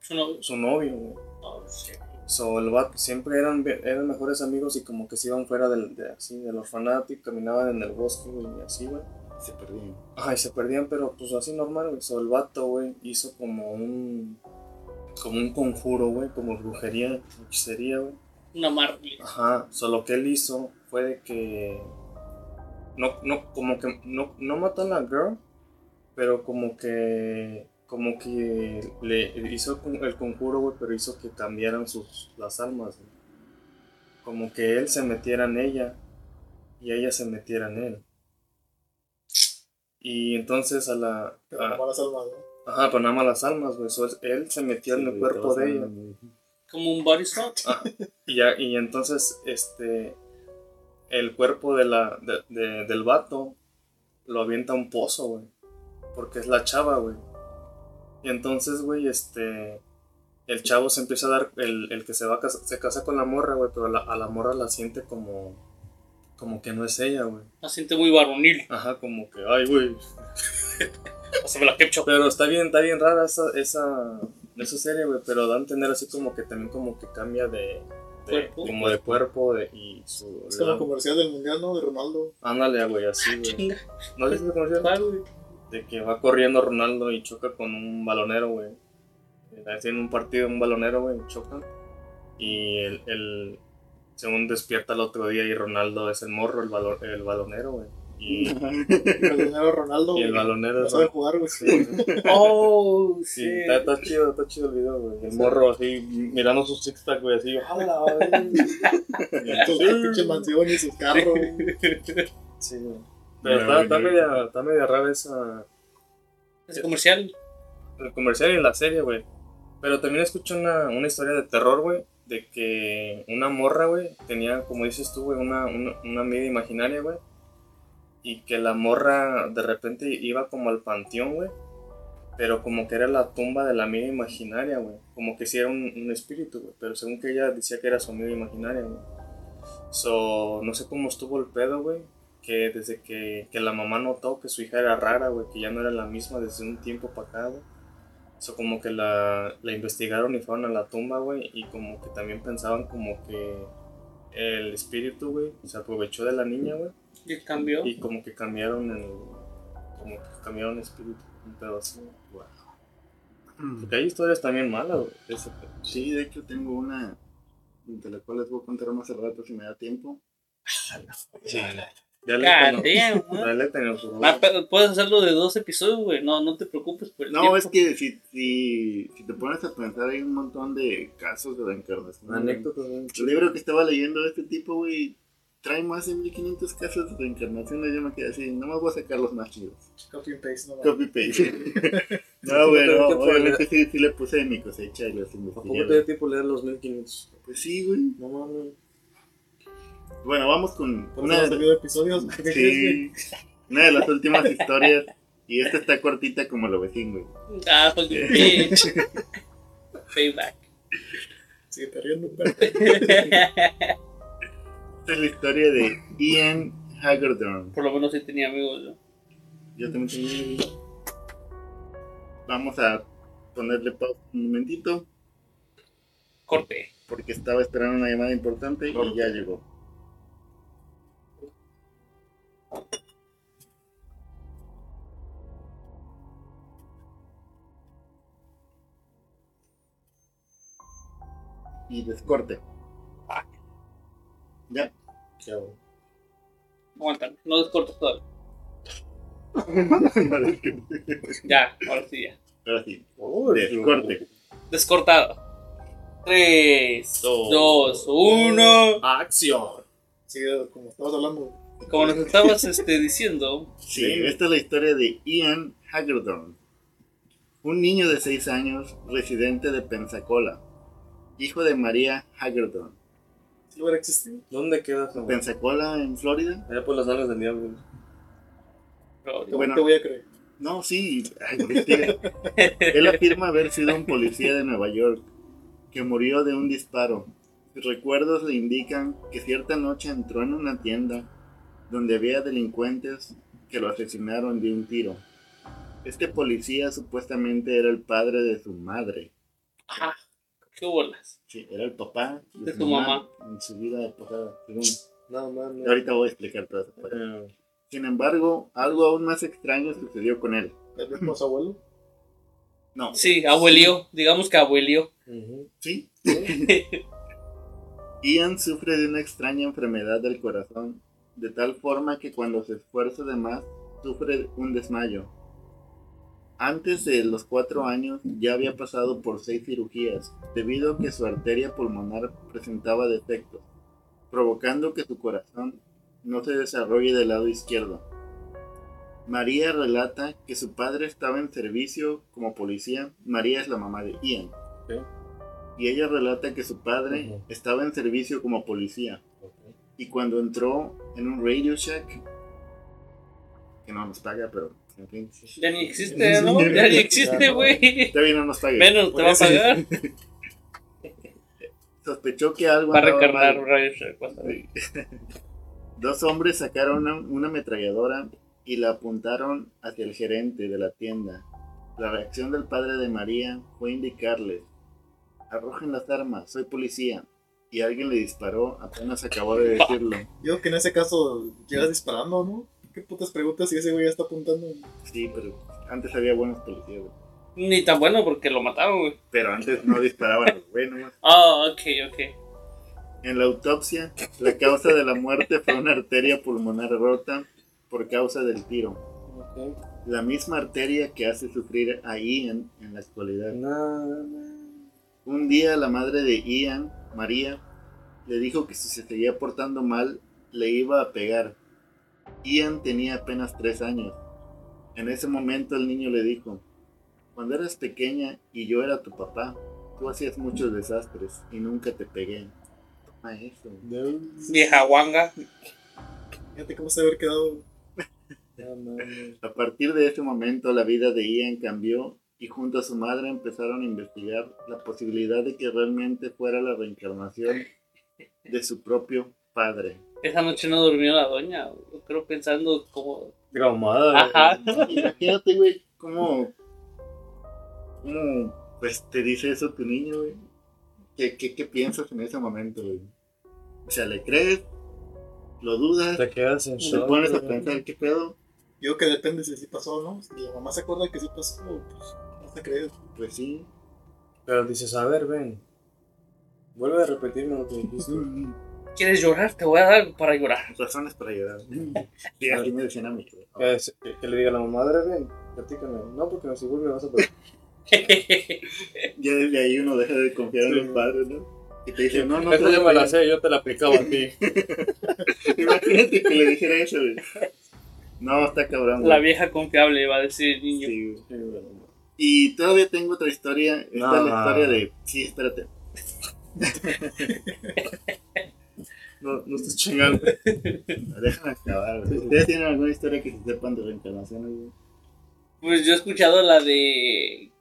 Su novio. su novio, güey. Oh, shit. So, el vato, siempre eran, eran mejores amigos y como que se iban fuera del, de, así, del orfanato y caminaban en el bosque, güey, y así, güey. Se perdían. Ay, se perdían, pero pues así normal, güey. So, el vato, güey, hizo como un, como un conjuro, güey, como brujería, hechicería, güey. Una marley. Ajá, solo que él hizo fue de que, no, no, como que, no, no mató a la girl, pero como que, como que le hizo el conjuro, güey, pero hizo que cambiaran sus, las almas, güey. Como que él se metiera en ella y ella se metiera en él. Y entonces a la... Pero a- como las almas, ¿no? ajá, pero nada más las almas, güey. So, él se metió en el cuerpo de ella. Como un body swap. Y, ya, y entonces, este, el cuerpo de la, de- de- del vato lo avienta a un pozo, güey. Porque es la chava, güey. Y entonces, güey, este, el chavo se empieza a dar, el, el que se va a casa, se casa con la morra, güey, pero la- a la morra la siente como, como que no es ella, güey. La siente muy varonil. Ajá, como que, ay, güey. Pásame la ketchup. Pero está bien, está bien rara esa, esa, esa serie, güey, pero da a entender así como que también como que cambia de, de- Cuerpo. como de cuerpo de, y su... Es como el comercial del mundial, ¿no? De Ronaldo. Ándale, güey, así, güey. Chinga. ¿No viste ese comercial? De que va corriendo Ronaldo y choca con un balonero, güey. Tiene un partido, un balonero, güey, chocan. Y el, el- según despierta el otro día y Ronaldo es el morro, el, balo- el balonero, güey. Y, El dinero Ronaldo. y el balonero No es... sabe jugar, güey. Sí, Oh, sí, sí. está, está chido, está chido el video, güey. El morro así, mirando su six pack, güey, así. ¡Hala, güey! Sus pinches mansiones, sus carros. güey. Sí, güey. Pero está, está, media, está media rara esa, Ese comercial. el comercial y la serie, güey. Pero también escuché una, una historia de terror, güey. Que una morra, güey, tenía, como dices tú, güey, una, una, una imaginaria, güey. Y que la morra de repente iba como al panteón, güey. Pero como que era la tumba de la amiga imaginaria, güey. Como que sí era un, un espíritu, güey. Pero según que ella decía que era su amiga imaginaria, güey. So, no sé cómo estuvo el pedo, güey. Que desde que, que la mamá notó que su hija era rara, güey. Que ya no era la misma desde un tiempo para acá, güey. So, como que la, la investigaron y fueron a la tumba, güey. Y como que también pensaban como que el espíritu, güey, se aprovechó de la niña, güey. Y cambió. Y como que cambiaron el. Como que cambiaron el espíritu. Un pedo así, güey. Porque hay historias también malas, güey. Sí, de hecho tengo una de la cual les voy a contar más al rato si me da tiempo. Ya le God tengo- damn, güey. ya le tengo, por favor. Ah, puedes hacerlo de dos episodios, güey. No, no te preocupes por el No, tiempo. es que si, si, si te pones a pensar hay un montón de casos de reencarnación. Anécdotas, güey. El libro que estaba leyendo de este tipo, güey, trae más de 1500 casos de reencarnaciones. Yo me quedé así, no me voy a sacar los más chidos. Copy and paste, no Copy paste. No, güey, pero no, ¿qué fue? obviamente sí, sí le puse de mi cosecha y los ¿A poco investigué. te da tiempo leer los 1500? Pues sí, güey. No mames. Bueno, vamos con una de, episodios. Una de las últimas historias. Y esta está cortita como lo vecino, güey. Ah, fucking bitch. Payback. Sigue te riendo. Esta es la historia de Ian Hagerdorn. Por lo menos sí tenía amigos, ¿no? Yo también tengo- Vamos a ponerle pausa un momentito Corte. porque estaba esperando una llamada importante y ya llegó. Y descorte. Ya. ¿Qué hago? Aguanta, no descortes todavía. Ya, ahora sí ya. Ahora sí. Descorte. Descortado. 3, Dos. 2, 1. ¡Acción! Sigue como estabas hablando. Como nos estabas este, diciendo, Sí, esta es la historia de Ian Hagerdorn, un niño de 6 años residente de Pensacola, hijo de María Hagerdorn. Si hubiera existido. ¿Dónde quedas? güey? Pensacola, en Florida. Allá por las alas del diablo. Te, Bueno. te voy a creer. No, sí, ay, investiga. Él afirma haber sido un policía de Nueva York que murió de un disparo. Sus recuerdos le indican que cierta noche entró en una tienda donde había delincuentes que lo asesinaron de un tiro. Este policía supuestamente era el padre de su madre. Ajá. ¿Qué bolas? Sí, era el papá De su mamá. en su vida pasada. según- No, mames. Ahorita voy a explicar todo eso. Eh, Sin embargo, algo aún más extraño sucedió con él. ¿El mismo su abuelo? No. Sí, abuelío. Digamos que abuelío. Sí. Ian sufre de una extraña enfermedad del corazón, de tal forma que cuando se esfuerza de más, sufre un desmayo. Antes de los cuatro años ya había pasado por seis cirugías, debido a que su arteria pulmonar presentaba defectos, provocando que su corazón no se desarrolle del lado izquierdo. María relata que su padre estaba en servicio como policía. María es la mamá de Ian. Y ella relata que su padre estaba en servicio como policía. Y cuando entró en un Radio Shack, que no nos paga, pero en fin. Ya ni existe, ¿no? Ya ni existe, güey. Todavía no nos paga. Menos te va a pagar. Sospechó que algo Va a andaba recargar mal. Radio Shack. Dos hombres sacaron una, una ametralladora y la apuntaron hacia el gerente de la tienda. La reacción del padre de María fue indicarles, arrojen las armas, soy policía. Y alguien le disparó, apenas acabó de decirlo. Yo que en ese caso llegas disparando, ¿no? ¿Qué putas preguntas si ese güey ya está apuntando? Sí, pero antes había buenos policías, güey. Ni tan bueno porque lo mataron, güey. Pero antes no disparaban los güey nomás. Ah, ok, ok. En la autopsia, la causa de la muerte fue una arteria pulmonar rota por causa del tiro. Ok. La misma arteria que hace sufrir a Ian en la actualidad. No, Un día la madre de Ian, María, le dijo que si se seguía portando mal, le iba a pegar. Ian tenía apenas tres años. En ese momento el niño le dijo, cuando eras pequeña y yo era tu papá, tú hacías muchos desastres y nunca te pegué. Toma eso. no. Vieja guanga. Fíjate cómo se haber quedado. A partir de ese momento la vida de Ian cambió y junto a su madre empezaron a investigar la posibilidad de que realmente fuera la reencarnación de su propio padre. Esa noche no durmió la doña. Creo pensando como. Traumada. Ajá. Imagínate, güey, cómo, cómo, pues, te dice eso tu niño, güey. ¿Qué, qué, qué piensas en ese momento, güey? O sea, ¿le crees? ¿Lo dudas? Te quedas en ¿Te shock. pones a pensar qué pedo? Digo que depende si sí pasó o no. Si la mamá se acuerda que sí pasó, pues no. Pues sí. Pero dices, a ver, ven. Vuelve a repetirme lo que dijiste. ¿Quieres llorar? Te voy a dar algo para llorar. Razones para llorar. Sí, me decían a mí. Que, le diga a la madre, ven, platícame. No, porque no, si vuelve vas a pegar. Ya desde ahí uno deja de confiar en los padres, ¿no? Y te dicen, no, no, Esta me la sé, yo te la aplicaba a ti. Imagínate que le dijera eso, güey. No, está cabrón. La güey. vieja confiable va a decir niño. Sí. Sí, güey. Y todavía tengo otra historia. Esta No. es la historia de. Sí, espérate. No, no estés chingando. Déjame acabar. ¿Ustedes tienen alguna historia que se sepan de reencarnaciones, güey? Pues yo he escuchado la de.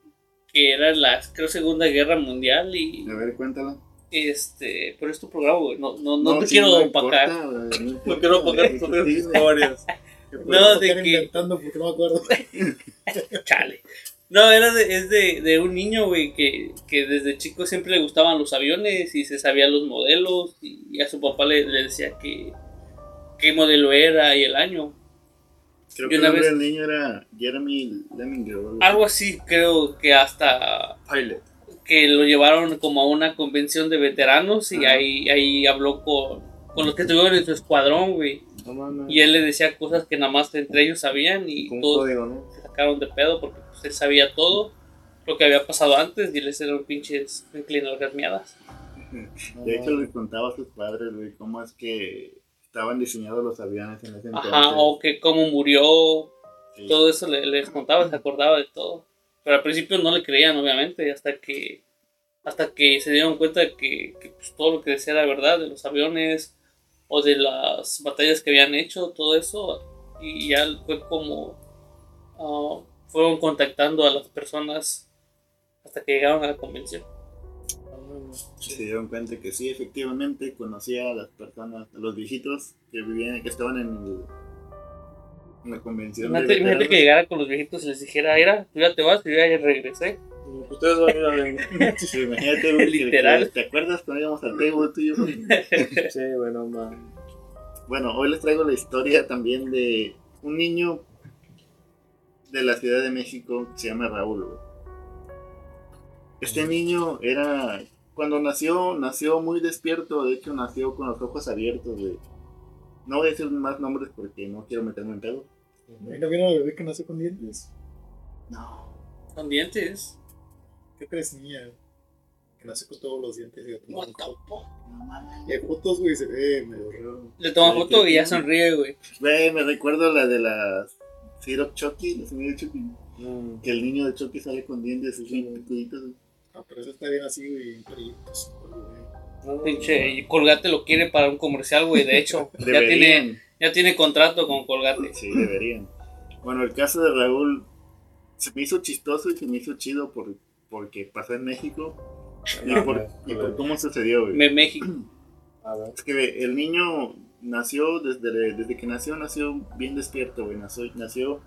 que era la, creo, Segunda Guerra Mundial y. A ver, cuéntala. Este. Pero es tu programa, güey. No, no, no, te quiero no opacar. importa, No, quiero güey, tus historias. No, de que- inventando porque no me acuerdo. Chale. No, era de, es de, de un niño, güey, que, que desde chico siempre le gustaban los aviones y se sabía los modelos y a su papá le, le decía que qué modelo era y el año. Creo Y que el una nombre vez- del niño era Jeremy Lemminger. o algo así. Creo que hasta Pilot. que lo llevaron como a una convención de veteranos y Ajá. ahí, ahí habló con, con los que estuvieron en su escuadrón, güey. No mames. Y él le decía cosas que nada más entre ellos sabían y todos código, ¿no? Sacaron de pedo porque pues, él sabía todo lo que había pasado antes y él era un pinches inclinadores miadas. De hecho, les contaba a sus padres, güey, cómo es que estaban diseñados los aviones en ese entonces. Ajá, o que cómo murió, Sí. todo eso le- les contaba, se acordaba de todo. Pero al principio no le creían, obviamente, hasta que hasta que se dieron cuenta que, que, pues, todo lo que decía era verdad, de los aviones o de las batallas que habían hecho, todo eso. Y ya fue como ah, fueron contactando a las personas hasta que llegaron a la convención. se dieron cuenta que sí, efectivamente, conocía a las personas, a los viejitos que vivían, que estaban en el, La convención Imagínate, de imagínate que llegara con los viejitos y les dijera, era, tú ya te vas y yo ya regresé. Ustedes van a ir a ver. Sí, imagínate, Literal. ¿Te acuerdas cuando íbamos al table tú y yo? Sí, bueno, man. Bueno, hoy les traigo la historia también de un niño de la Ciudad de México que se llama Raúl. güey. Este niño era, cuando nació, nació muy despierto, de hecho nació con los ojos abiertos, güey. No voy a decir más nombres porque no quiero meterme en pedo. ¿No vieron al bebé que nació con dientes? No. Con dientes. ¿Qué crees, niña? Que nació con todos los dientes the fuck? Y hay fotos, güey, se ve medio raro. Le toma Sí, foto y ya sonríe, güey. Güey, me recuerdo la de la Syrup Chucky, la semilla de Chucky. Mm. Que el niño de Chucky sale con dientes así, picuditos, güey. Ah, pero eso está bien así, güey, en peritos, güey. No, Pinche, y Colgate lo quiere para un comercial, güey. De hecho, ya tiene, ya tiene contrato con Colgate. Sí, deberían. Bueno, el caso de Raúl se me hizo chistoso y se me hizo chido por, porque pasó en México y por, y por cómo sucedió, güey. Me México. A ver. Es que el niño nació, desde, desde que nació, nació bien despierto, güey. Nació, nació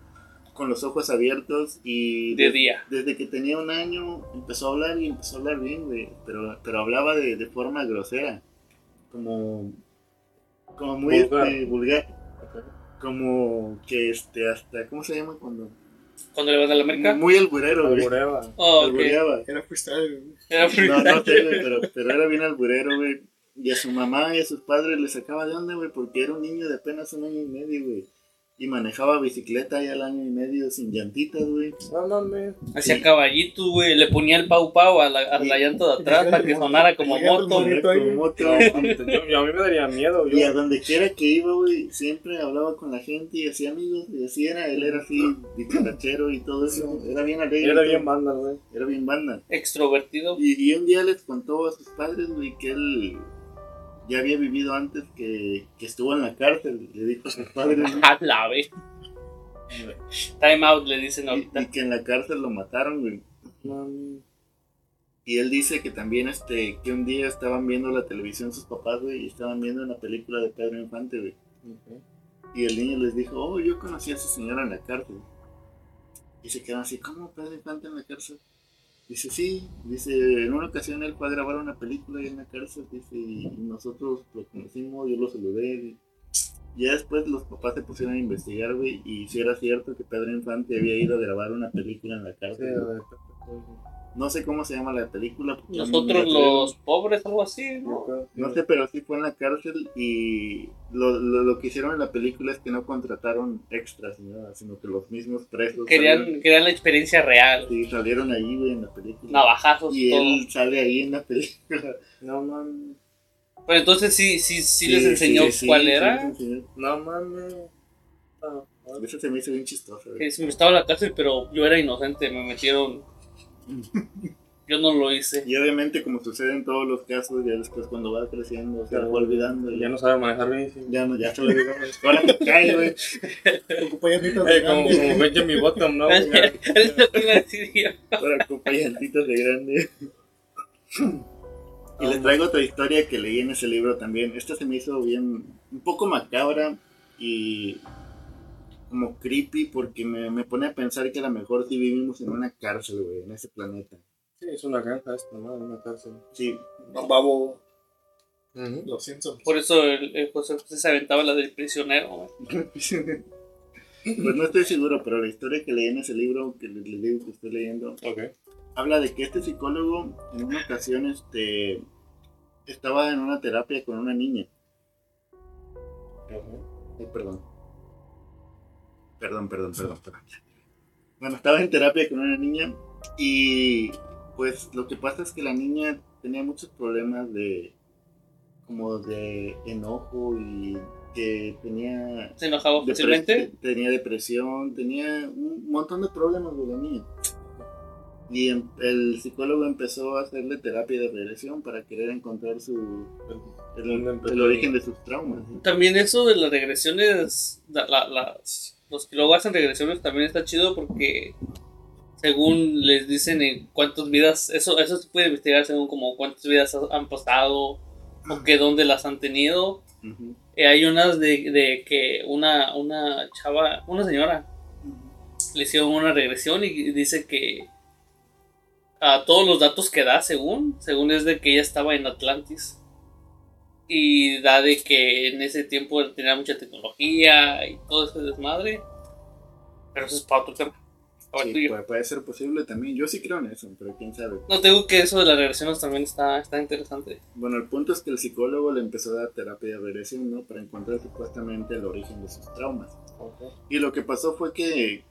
con los ojos abiertos y De día. desde que tenía un año empezó a hablar y empezó a hablar bien, güey. Pero, pero hablaba de, de forma grosera, como, como muy Vulgar. este, vulgar. Como que este, hasta, ¿cómo se llama cuando? Cuando le vas a la América. Muy alburero, güey. Oh. Albureaba. Era freestyle, güey. Era No, no sé, güey, pero, pero era bien alburero, güey. Y a su mamá y a sus padres le sacaba de onda, güey, porque era un niño de apenas un año y medio, güey. Y manejaba bicicleta ya al año y medio sin llantitas, güey. No mames. Hacía caballitos, güey. Le ponía el pau pau a la, a la llanta de atrás para que sonara como moto. monito ahí, Como moto. A mí me daría miedo. Yo, Y a donde quiera que iba, güey, siempre hablaba con la gente y hacía amigos. Y así era, él era así, dicharachero y todo eso. Era bien alegre. era bien banda, güey. Era bien banda. Extrovertido. Y, y un día les contó a sus padres, güey, que él ya había vivido antes que, que estuvo en la cárcel. Le dijo a sus padres, A la vez. Time out, le dicen y, ahorita. y que en la cárcel lo mataron, güey. Y él dice que también, este, que un día estaban viendo la televisión sus papás, güey, y estaban viendo una película de Pedro Infante, güey. Y el niño les dijo, oh, yo conocí a esa señora en la cárcel. Y se quedan así, ¿cómo Pedro Infante en la cárcel? Dice, sí, dice, en una ocasión él fue a grabar una película ahí en la cárcel, dice, y nosotros lo conocimos, yo lo saludé. y ya después los papás se pusieron a investigar, güey, y si era cierto que Pedro Infante había ido a grabar una película en la Sí, cárcel. ver, No sé cómo se llama la película. Nosotros los pobres, algo así, ¿no? No sé, pero sí fue en la cárcel y lo, lo, lo que hicieron en la película es que no contrataron extras ni nada, sino que los mismos presos Querían, salieron, querían la experiencia real. sí, salieron ahí, güey, en la película. Navajazos y todo. él sale ahí en la película. No mames. Pero entonces sí, sí, sí, les enseñó sí, sí, cuál sí, era. No mames. Ah, ah. Eso se me hizo bien chistoso. güey. Que sí, me estaba en la cárcel, pero yo era inocente, me metieron. Yo no lo hice. Y obviamente, como sucede en todos los casos, ya después cuando va creciendo, se va olvidando. y Ya no sabe manejar bici. ya no, ya se lo digo. Ahora te cae, güey. Ocupa llantitas de Eh, como, grande. como Benjamin Button, ¿no? Ahora ocupa llantitas de grande. Y les traigo otra historia que leí en ese libro también. Esta se me hizo bien, un poco macabra y como creepy porque me, me pone a pensar que a lo mejor sí vivimos en una cárcel, güey, en ese planeta. Sí, es una granja esta, ¿no? Una cárcel. Sí, No, babo. Los Simpsons. Por eso el, el José se aventaba la del prisionero. güey. pues no estoy seguro, pero la historia que leí en ese libro, que les, les digo que estoy leyendo, habla de que este psicólogo en una ocasión este, estaba en una terapia con una niña. Ay, perdón. Perdón, perdón, perdón, perdón. Bueno, estaba en terapia con una niña y pues lo que pasa es que la niña tenía muchos problemas de como de enojo y que tenía Se enojaba fácilmente. tenía depresión, tenía un montón de problemas de la niña. Y em- el psicólogo empezó a hacerle terapia de regresión para querer encontrar su el, origen de sus traumas. También eso de las regresiones, la- la- las, los que luego hacen regresiones también está chido porque según les dicen en cuántas vidas, eso, eso se puede investigar según como cuántas vidas ha- han pasado o que dónde las han tenido. Eh, hay unas de, de que una, una chava, una señora, le hicieron una regresión y dice que a todos los datos que da, según, según es de que ella estaba en Atlantis. Y da de que en ese tiempo tenía mucha tecnología y todo ese desmadre. Pero eso es para otro tema. Sí, puede, puede ser posible también. Yo sí creo en eso, pero quién sabe. No te digo que eso de las regresiones también está, está interesante. Bueno, el punto es que el psicólogo le empezó a dar terapia de regresión, ¿no? Para encontrar supuestamente el origen de sus traumas. Ok. Y lo que pasó fue que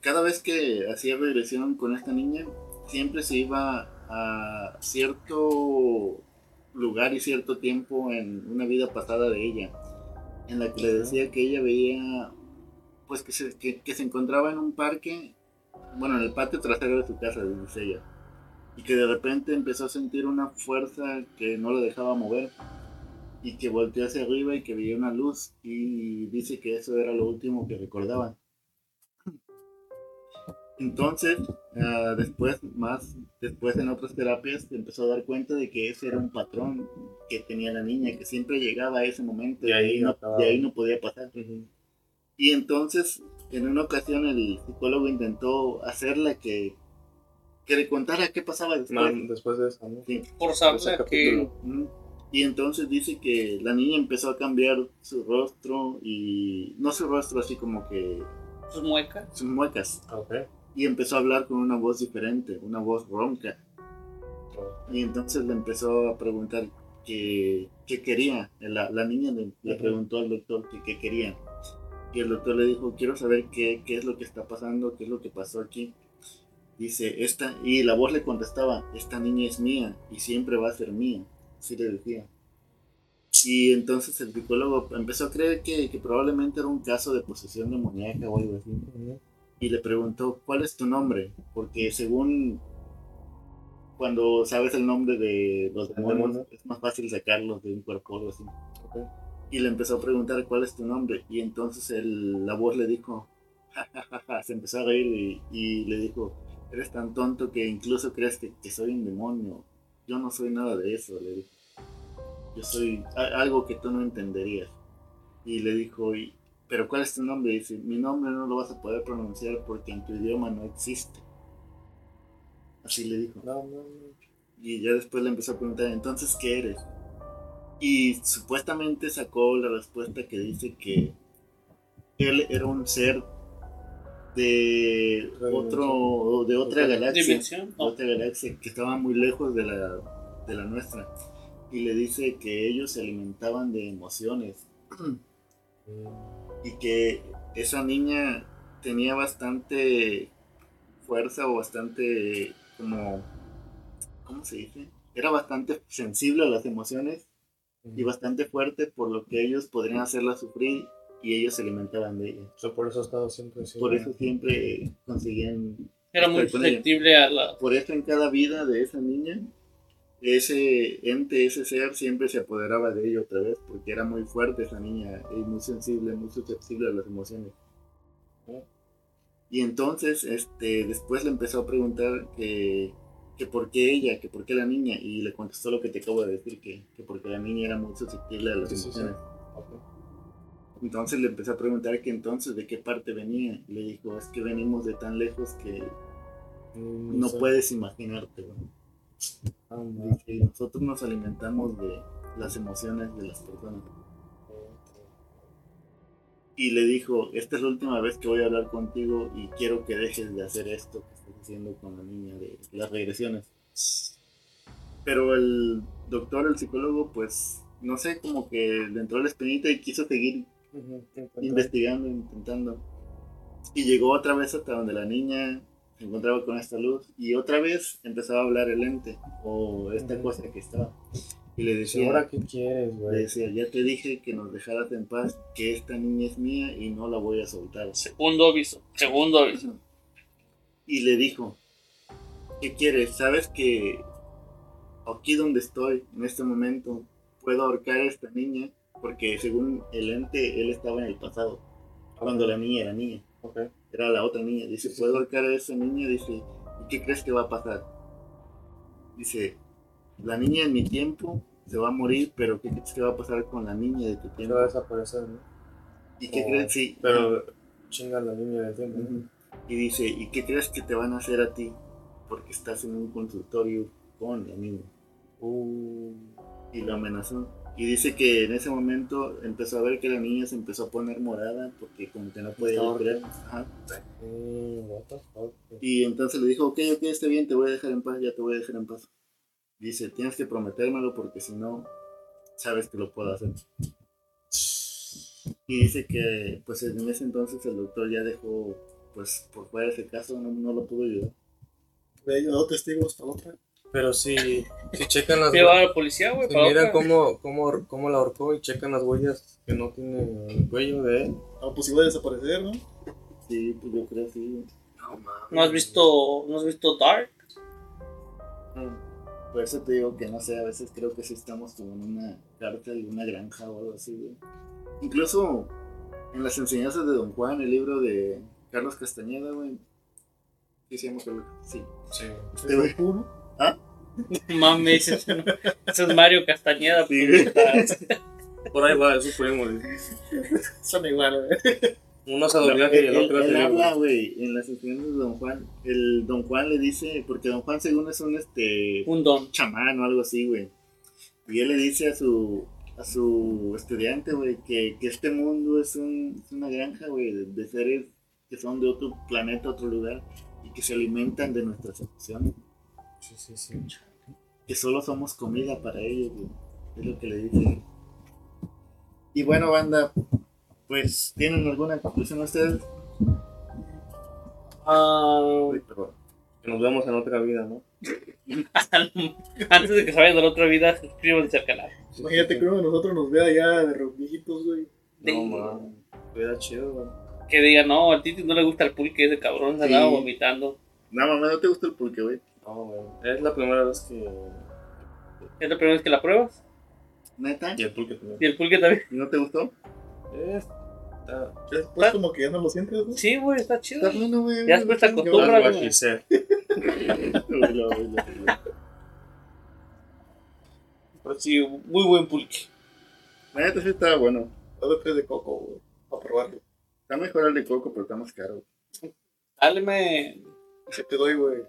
cada vez que hacía regresión con esta niña, siempre se iba a cierto lugar y cierto tiempo en una vida pasada de ella, en la que le decía que ella veía, pues que se, que, que se encontraba en un parque, bueno, en el patio trasero de su casa, dice ella, y que de repente empezó a sentir una fuerza que no la dejaba mover y que volteó hacia arriba y que veía una luz y dice que eso era lo último que recordaba. Entonces, ah, después, más después en otras terapias, se empezó a dar cuenta de que ese era un patrón que tenía la niña, que siempre llegaba a ese momento Y y ahí no, de ahí no podía pasar. Y entonces, en una ocasión, el psicólogo intentó hacerla que, que le contara qué pasaba después. Man, después de eso, ¿no? Sí. Por Ese saber que. Y entonces dice que la niña empezó a cambiar su rostro y no su rostro así como que sus muecas. sus muecas Ok. Y empezó a hablar con una voz diferente, una voz ronca. Y entonces le empezó a preguntar qué, qué quería. La, la niña le, preguntó al doctor que qué quería. Y el doctor le dijo, quiero saber qué, qué es lo que está pasando, qué es lo que pasó aquí. Dice, esta, y la voz le contestaba, esta niña es mía y siempre va a ser mía. Así le decía. Y entonces el psicólogo empezó a creer que, que probablemente era un caso de posesión demoníaca o algo así. Y le preguntó, ¿cuál es tu nombre? Porque según cuando sabes el nombre de los demonios, demonio. es más fácil sacarlos de un cuerpo o así. Ok. Y le empezó a preguntar, ¿cuál es tu nombre? Y entonces el- la voz le dijo, "Ja, ja, ja, ja", se empezó a reír y, y le dijo, eres tan tonto que incluso crees que, que soy un demonio. Yo no soy nada de eso, le dijo. Yo soy a- algo que tú no entenderías. Y le dijo, "Y- ¿pero cuál es tu nombre? dice, mi nombre no lo vas a poder pronunciar porque en tu idioma no existe. Así le dijo. No, no, no. Y ya después le empezó a preguntar, entonces, ¿qué eres? Y supuestamente sacó la respuesta que dice que él era un ser de Otra otro de otra galaxia, Dimensión. de No. otra galaxia que estaba muy lejos de la, de la nuestra. Y le dice que ellos se alimentaban de emociones Mm, y que esa niña tenía bastante fuerza o bastante como ¿cómo se dice? Era bastante sensible a las emociones y bastante fuerte por lo que ellos podrían hacerla sufrir y ellos se alimentaban de ella. O sea, por eso ha estado siempre así. Por eso siempre conseguían Era muy susceptible a la. por eso en cada vida de esa niña ese ente, ese ser siempre se apoderaba de ella otra vez porque era muy fuerte esa niña y muy sensible, muy susceptible a las emociones. Y entonces, este, después le empezó a preguntar que, que por qué ella, que por qué la niña, y le contestó lo que te acabo de decir, que, que porque la niña era muy susceptible a las Sí, sí, sí. emociones. Ok. Entonces le empezó a preguntar que entonces de qué parte venía. Y le dijo, es que venimos de tan lejos que Mm, no sé. puedes imaginarte. güey". Dice, nosotros nos alimentamos de las emociones de las personas. Y le dijo, esta es la última vez que voy a hablar contigo y quiero que dejes de hacer esto que estás haciendo con la niña de las regresiones. Pero el doctor, el psicólogo, pues, no sé, como que le entró la espinita y quiso seguir investigando, intentando. Y llegó otra vez hasta donde la niña encontraba con esta luz y otra vez empezaba a hablar el ente o esta cosa que estaba. Y le decía, ¿Ahora qué quieres, le güey? decía, ya te dije que nos dejaras en paz, que esta niña es mía y no la voy a soltar. Segundo aviso. Segundo aviso. Y le dijo, ¿qué quieres? ¿Sabes que aquí donde estoy, en este momento, puedo ahorcar a esta niña? Porque según el ente, él estaba en el pasado, cuando la niña era niña. Ok. Era la otra niña. Dice, puedo ahorcar a esa niña. Dice, ¿y qué crees que va a pasar? Dice, la niña en mi tiempo se va a morir, pero ¿qué crees que va a pasar con la niña de tu tiempo? va a desaparecer, ¿no? ¿Y qué Oh, crees? Sí. Pero chinga la línea del tiempo. Y dice, ¿y qué crees que te van a hacer a ti? Porque estás en un consultorio con la niña. Uh, Y lo amenazó. Y dice que en ese momento empezó a ver que la niña se empezó a poner morada porque como que no podía respirar. Ajá. mm. Y entonces le dijo, ok, ok, está bien, te voy a dejar en paz, ya te voy a dejar en paz. Dice, tienes que prometérmelo porque si no, sabes que lo puedo hacer. Y dice que, pues en ese entonces el doctor ya dejó, pues por fuera ese caso, no, no lo pudo ayudar. He ayudado testigos para otra. Pero si, si checan las Llevar a la policía, güey, si miran cómo, cómo, cómo la ahorcó y checan las huellas que no tiene el cuello de él. Ah, pues iba a desaparecer, ¿no? Sí, pues yo creo sí. No mames. ¿No has visto, ¿no has visto Dark? Mm. Por eso te digo que no sé, a veces creo que sí estamos como en una cárcel, una granja o algo así, güey. Incluso en las enseñanzas de Don Juan, el libro de Carlos Castañeda, güey. ¿Sí llama Carlos? Sí. Sí. Güey. ¿No? Mames, no- ese es Mario Castañeda. Sí, Por ahí va, eso podemos Son igual, güey. Uno se y el otro él habla, güey, en las enseñanzas de Don Juan. El Don Juan le dice, porque Don Juan según es un este Un don. chamán o algo así, güey. Y él le dice a su a su estudiante, güey, que, que este mundo es, un, es una granja, güey, de, de seres que son de otro planeta, otro lugar, y que se alimentan de nuestras emociones. Sí, sí, sí. Que solo somos comida para ellos, güey. Es lo que le dice. Y bueno, banda, pues, ¿tienen alguna conclusión ustedes? Ah, Uy, perdón. Que nos vemos en otra vida, ¿no? antes de que se vayan de la otra vida, suscríbanse al canal. Imagínate que uno de nosotros nos vea ya de viejitos, güey. No. Hubiera chido, güey. Que digan, no, al Titi no le gusta el pulque, ese cabrón se Sí. andaba vomitando. No, mamá, ¿no te gusta el pulque, güey? No, güey. Es la primera vez que. ¿Es la primera vez que la pruebas? ¿Neta? Y el pulque también. ¿Y el pulque también? ¿No te gustó? Es- está- Después como que ya no lo sientes, güey. Sí, güey, está chido. Está bueno, güey. Ya después te Yo- acostumbras. Güey. Pero sí, muy buen pulque. Neta sí estaba bueno. Todo tres de coco, güey. Para probarlo. Está mejor el de coco, pero está más caro. Dale, me. Te doy, güey.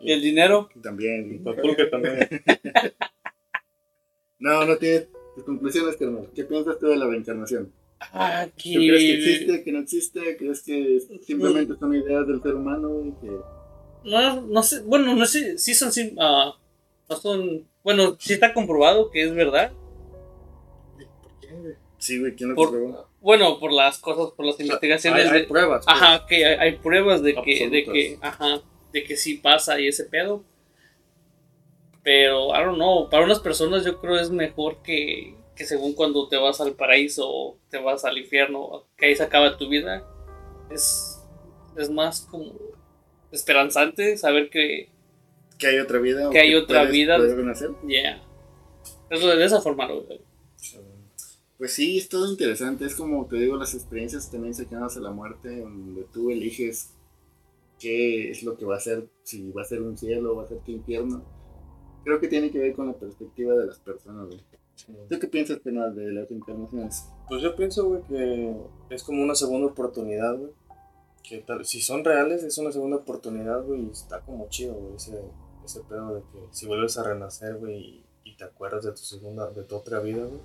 ¿Y el dinero? También. También. No, no tiene tus conclusiones, carnal. ¿Qué piensas tú de la reencarnación? Ah, ¿Tú crees que que. existe, que no existe? ¿Crees que simplemente son ideas del ser humano? y que... No, no sé, bueno, no sé, sí son. no son. Bueno, sí está comprobado que es verdad. ¿Por qué? Sí, güey, ¿quién lo Por- comprobó? Bueno, por las cosas, por las investigaciones hay de. pruebas. pues. Ajá, que hay, hay pruebas de que, de que, ajá, de que sí pasa y ese pedo. Pero, I don't know, para unas personas yo creo es mejor que, que según cuando te vas al paraíso o te vas al infierno, que ahí se acaba tu vida, es, es más como esperanzante saber que, ¿Que hay otra vida? Que hay otra puedes- vida. renacer? yeah, eso de esa forma lo veo. Pues sí, es todo interesante. Es como te digo, las experiencias también cercanas a la muerte, donde tú eliges qué es lo que va a ser, si va a ser un cielo va a ser tu infierno. Creo que tiene que ver con la perspectiva de las personas, güey. ¿Tú qué piensas, Penal, de las reencarnaciones? Pues yo pienso, güey, que es como una segunda oportunidad, güey. Que tal, si son reales, es una segunda oportunidad, güey, y está como chido, güey, ese, ese pedo de que si vuelves a renacer, güey, y, y te acuerdas de tu segunda, de tu otra vida, güey,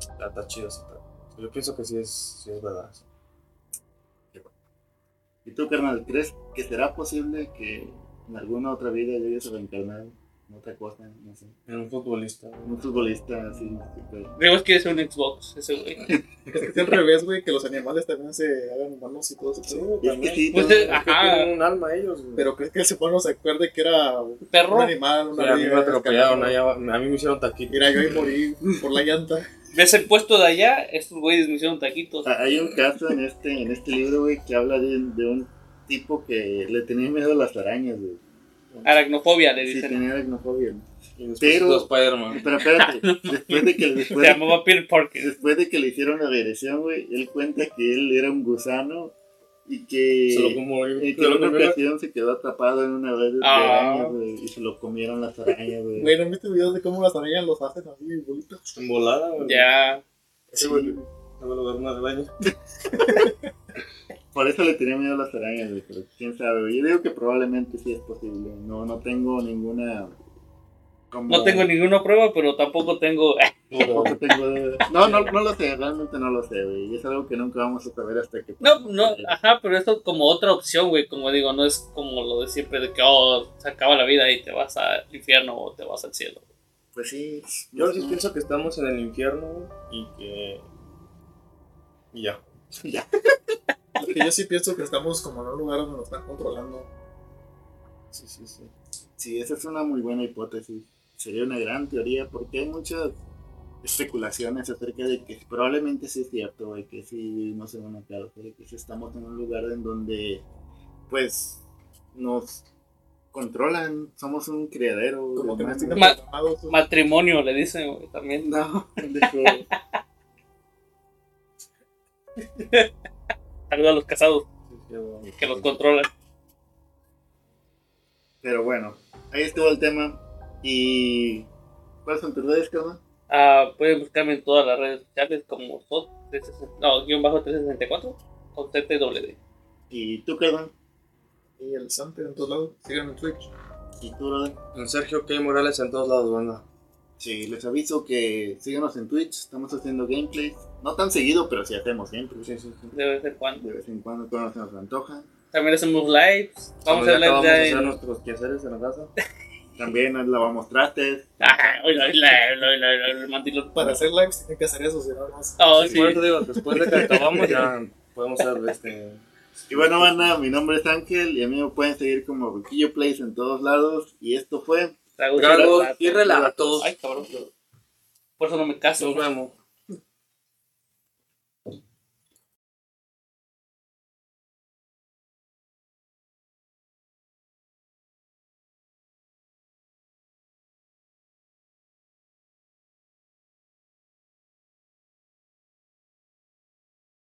está, está chido ese pedo. Yo pienso que sí es, sí es verdad. sí. ¿Y tú, carnal, crees que será posible que en alguna otra vida llegues a reencarnar en otra cosa? No sé. En un futbolista. Un futbolista así. super- Diego quiere ser un Xbox, ese güey. Es que es al revés, güey, que los animales también se hagan humanos y todo eso. Sí, pero- güey, Es que sí, Pues, eh, Es que Ajá. tienen un alma ellos, güey. Pero crees que ese pueblo se acuerde que era un Perro, animal, una Sí, a mí me atropellaron, a mí me hicieron taquito. Mira, yo ahí morí por la llanta. ves el puesto de allá, estos güeyes me hicieron taquitos. Ah, Hay un caso en este, en este libro, güey, que habla de, de un tipo que le tenía miedo a las arañas, güey. Aracnofobia le Sí, dicen. tenía aracnofobia. Pero-. Pero espérate, después de que, Se después de, llamaba Peter Parker. después de que le hicieron la regresión, güey, él cuenta que él era un gusano Y que Se lo como y que en una ocasión se quedó atrapado en una red de Ah. arañas, güey, y se lo comieron las arañas, güey. Güey, ¿no viste videos de cómo las arañas los hacen así, bolitas? En volada, güey. Ya. Sí, güey. No me lo dar una araña. Por eso le tenía miedo a las arañas, güey, pero quién sabe. güey. Yo digo que probablemente sí es posible. No, no tengo ninguna. Como- No tengo ninguna prueba, pero tampoco tengo. tampoco tengo- No, no, no lo sé, realmente no lo sé, güey. Y es algo que nunca vamos a saber hasta que. No, no, ajá, pero esto como otra opción, güey. Como digo, no es como lo de siempre de que, oh, se acaba la vida y te vas al infierno o te vas al cielo. Pues sí. Yo sí pienso que estamos en el infierno y que. Y ya. Porque yo sí pienso que estamos como en un lugar donde nos están controlando. Sí, sí, sí. Sí, esa es una muy buena hipótesis. Sería una gran teoría porque hay muchas especulaciones acerca de que probablemente sí es cierto, güey, que sí vivimos en una cárcel, que sí estamos en un lugar en donde, pues, nos controlan, somos un criadero. Como que de nos Ma-. Matrimonio, le dicen, también. No. Saludos a los casados que los controlan. Pero bueno, ahí estuvo el tema. ¿Y cuáles son tus redes, carnal? Ah, pueden buscarme en todas las redes sociales como SOT 360, no, guion bajo 364 con TTWD. ¿Y tú, carnal? Y el Sante en todos lados. Síganme en Twitch. ¿Y tú, brother? En Sergio K. Morales en todos lados, banda. Sí, les aviso que síganos en Twitch, estamos haciendo gameplays. No tan seguido, pero sí hacemos gameplays. Sí, sí, sí. De vez en cuando. De vez en cuando, cuando se nos antoja. También hacemos lives. Vamos a hacer ya acabamos de lives hacer de. nuestros quehaceres en la casa. También nos lavamos trastes. Ajá, oíla. Para hacer lives tienen que hacer eso, si no, Oh, Sí, eso digo, después de que acabamos ya podemos hacer este... Y bueno, banda, mi nombre es Ángel y a mí me pueden seguir como Ruquillo Plays en todos lados. Y esto fue Tragos y relatos. Ay, cabrón. Por eso no me caso. Nos vemos.